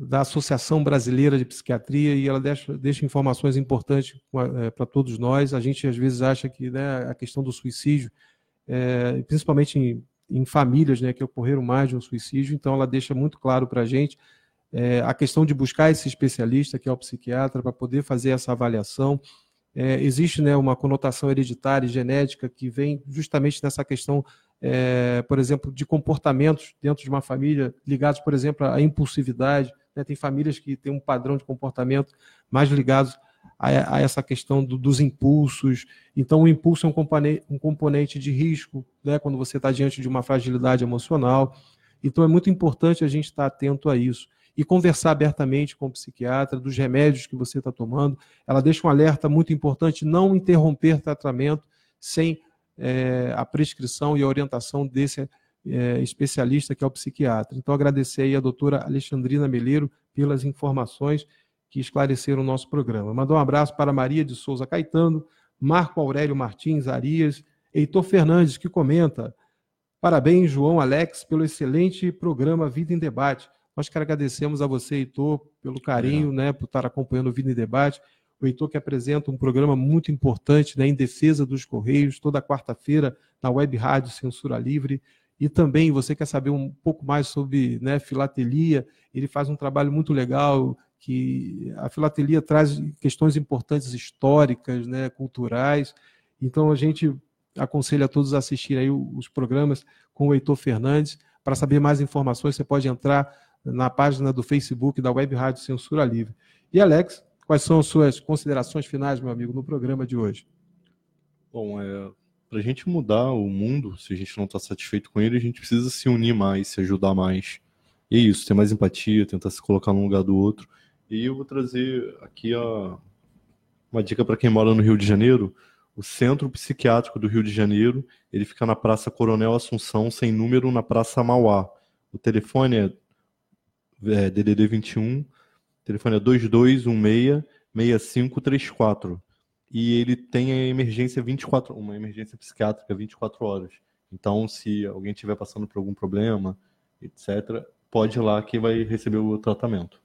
da Associação Brasileira de Psiquiatria e ela deixa, deixa informações importantes é, para todos nós. A gente às vezes acha que né, a questão do suicídio, é, principalmente em, em, famílias né, que ocorreram mais de um suicídio, então ela deixa muito claro para a gente é, a questão de buscar esse especialista, que é o psiquiatra, para poder fazer essa avaliação. É, existe né, uma conotação hereditária e genética que vem justamente nessa questão, é, por exemplo, de comportamentos dentro de uma família ligados, por exemplo, à impulsividade, né? Tem famílias que têm um padrão de comportamento mais ligados a, a essa questão do, dos impulsos. Então, o impulso é um componente, um componente de risco né? quando você está diante de uma fragilidade emocional. Então, é muito importante a gente estar atento a isso. e conversar abertamente com o psiquiatra dos remédios que você está tomando. Ela deixa um alerta muito importante: não interromper tratamento sem é, a prescrição e a orientação desse é, especialista que é o psiquiatra. Então, agradecer aí a doutora Alexandrina Meleiro pelas informações que esclareceram o nosso programa. Mandar um abraço para Maria de Souza Caetano, Marco Aurélio Martins Arias, Heitor Fernandes, que comenta. Parabéns, João Alex, pelo excelente programa Vida em Debate. Nós que agradecemos a você, Heitor, pelo carinho, né, por estar acompanhando o Vida em Debate. O Heitor que apresenta um programa muito importante né, em defesa dos Correios, toda quarta-feira na Web Rádio Censura Livre. E também, você quer saber um pouco mais sobre né, filatelia, ele faz um trabalho muito legal, que a filatelia traz questões importantes históricas, né, culturais. Então, a gente aconselha a todos a assistirem aí os programas com o Heitor Fernandes. Para saber mais informações, você pode entrar na página do Facebook da Web Rádio Censura Livre. E, Alex, quais são as suas considerações finais, meu amigo, no programa de hoje? Bom, é, para a gente mudar o mundo, se a gente não está satisfeito com ele, a gente precisa se unir mais, se ajudar mais. E é isso, ter mais empatia, tentar se colocar no lugar do outro. E eu vou trazer aqui a, uma dica para quem mora no Rio de Janeiro. O Centro Psiquiátrico do Rio de Janeiro, ele fica na Praça Coronel Assunção, sem número, na Praça Mauá. O telefone é, é DDD 21, telefone é 2216 6534 e ele tem a emergência 24, uma emergência psiquiátrica 24 horas. Então, se alguém estiver passando por algum problema, etc., pode ir lá que vai receber o tratamento.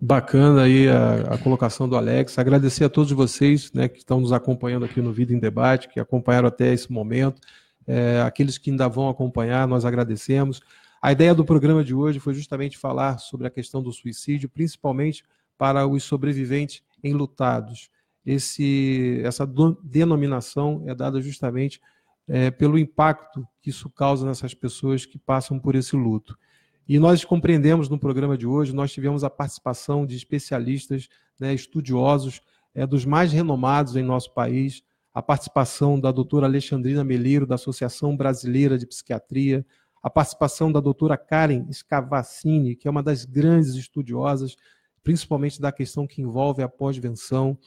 Bacana aí a, a, colocação do Alex. Agradecer a todos vocês né, que estão nos acompanhando aqui no Vida em Debate, que acompanharam até esse momento. É, aqueles que ainda vão acompanhar, nós agradecemos. A ideia do programa de hoje foi justamente falar sobre a questão do suicídio, principalmente para os sobreviventes enlutados esse, essa denominação é dada justamente é, pelo impacto que isso causa nessas pessoas que passam por esse luto. E nós compreendemos no programa de hoje, nós tivemos a participação de especialistas, né, estudiosos, é, dos mais renomados em nosso país, a participação da doutora Alexandrina Meleiro, da Associação Brasileira de Psiquiatria, a participação da doutora Karen Scavacini, que é uma das grandes estudiosas, principalmente da questão que envolve a pós-venção,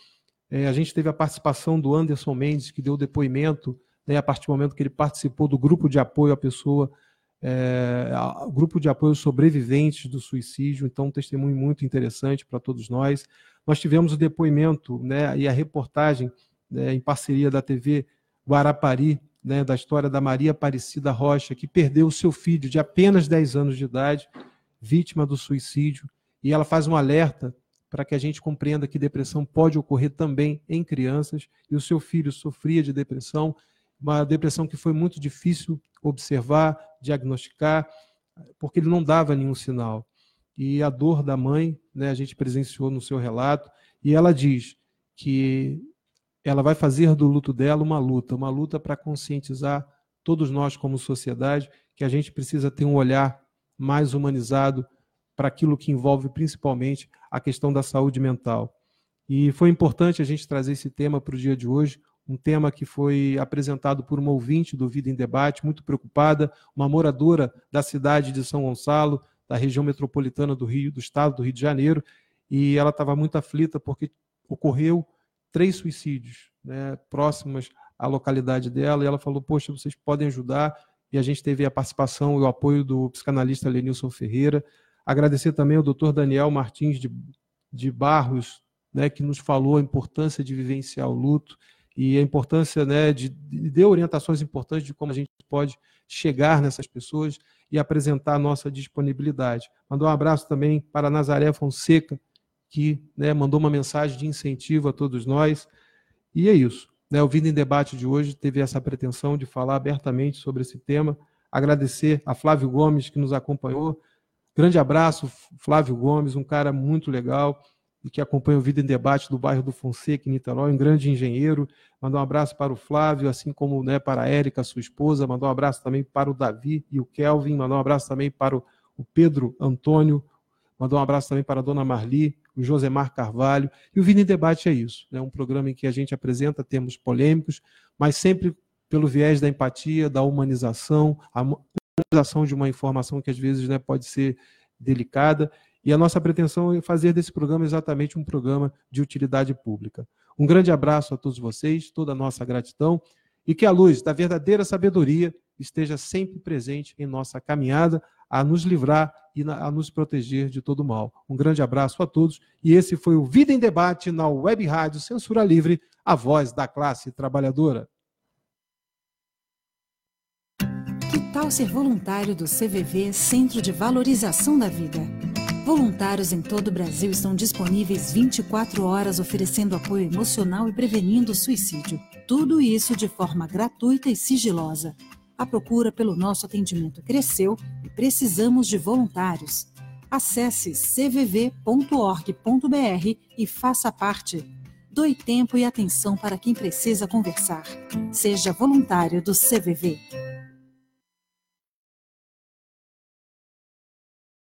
é, a gente teve a participação do Anderson Mendes, que deu depoimento né, a partir do momento que ele participou do grupo de apoio à pessoa, é, o grupo de apoio sobreviventes do suicídio, então um testemunho muito interessante para todos nós. Nós tivemos o depoimento né, e a reportagem né, em parceria da TV Guarapari, né, da história da Maria Aparecida Rocha, que perdeu o seu filho de apenas 10 anos de idade, vítima do suicídio, e ela faz um alerta para que a gente compreenda que depressão pode ocorrer também em crianças, e o seu filho sofria de depressão, uma depressão que foi muito difícil observar, diagnosticar, porque ele não dava nenhum sinal. E a dor da mãe, né, a gente presenciou no seu relato, e ela diz que ela vai fazer do luto dela uma luta, uma luta para conscientizar todos nós como sociedade que a gente precisa ter um olhar mais humanizado para aquilo que envolve principalmente a questão da saúde mental. E foi importante a gente trazer esse tema para o dia de hoje, um tema que foi apresentado por uma ouvinte do Vida em Debate, muito preocupada, uma moradora da cidade de São Gonçalo, da região metropolitana do Rio, do estado do Rio de Janeiro, e ela estava muito aflita porque ocorreu três suicídios né, à localidade dela, e ela falou, poxa, vocês podem ajudar, e a gente teve a participação e o apoio do psicanalista Lenilson Ferreira, Agradecer também ao doutor Daniel Martins de, de Barros, né, que nos falou a importância de vivenciar o luto e a importância né, de, de deu orientações importantes de como a gente pode chegar nessas pessoas e apresentar a nossa disponibilidade. Mandou um abraço também para Nazaré Fonseca, que né, mandou uma mensagem de incentivo a todos nós. E é isso. Né, o Vida em Debate de hoje teve essa pretensão de falar abertamente sobre esse tema. Agradecer a Flávio Gomes, que nos acompanhou, Grande abraço, Flávio Gomes, um cara muito legal e que acompanha o Vida em Debate do bairro do Fonseca, em Niterói, um grande engenheiro. Mandar um abraço para o Flávio, assim como né, para a Érica, sua esposa. Mandar um abraço também para o Davi e o Kelvin. Mandar um abraço também para o, Pedro Antônio. Mandar um abraço também para a dona Marli, o Josemar Carvalho. E o em Debate é isso. É né? um programa em que a gente apresenta temas polêmicos, mas sempre pelo viés da empatia, da humanização, a humanização de uma informação que às vezes né, pode ser delicada E a nossa pretensão é fazer desse programa exatamente um programa de utilidade pública. Um grande abraço a todos vocês, toda a nossa gratidão e que a luz da verdadeira sabedoria esteja sempre presente em nossa caminhada a nos livrar e a nos proteger de todo mal. Um grande abraço a todos e esse foi o Vida em Debate na Web Rádio Censura Livre, a voz da classe trabalhadora. Que tal ser voluntário do CVV Centro de Valorização da Vida? Voluntários em todo o Brasil estão disponíveis 24 horas oferecendo apoio emocional e prevenindo o suicídio. Tudo isso de forma gratuita e sigilosa. A procura pelo nosso atendimento cresceu precisamos de voluntários. Acesse cvv.org.br e faça parte. Doe tempo e atenção para quem precisa conversar. Seja voluntário do CVV.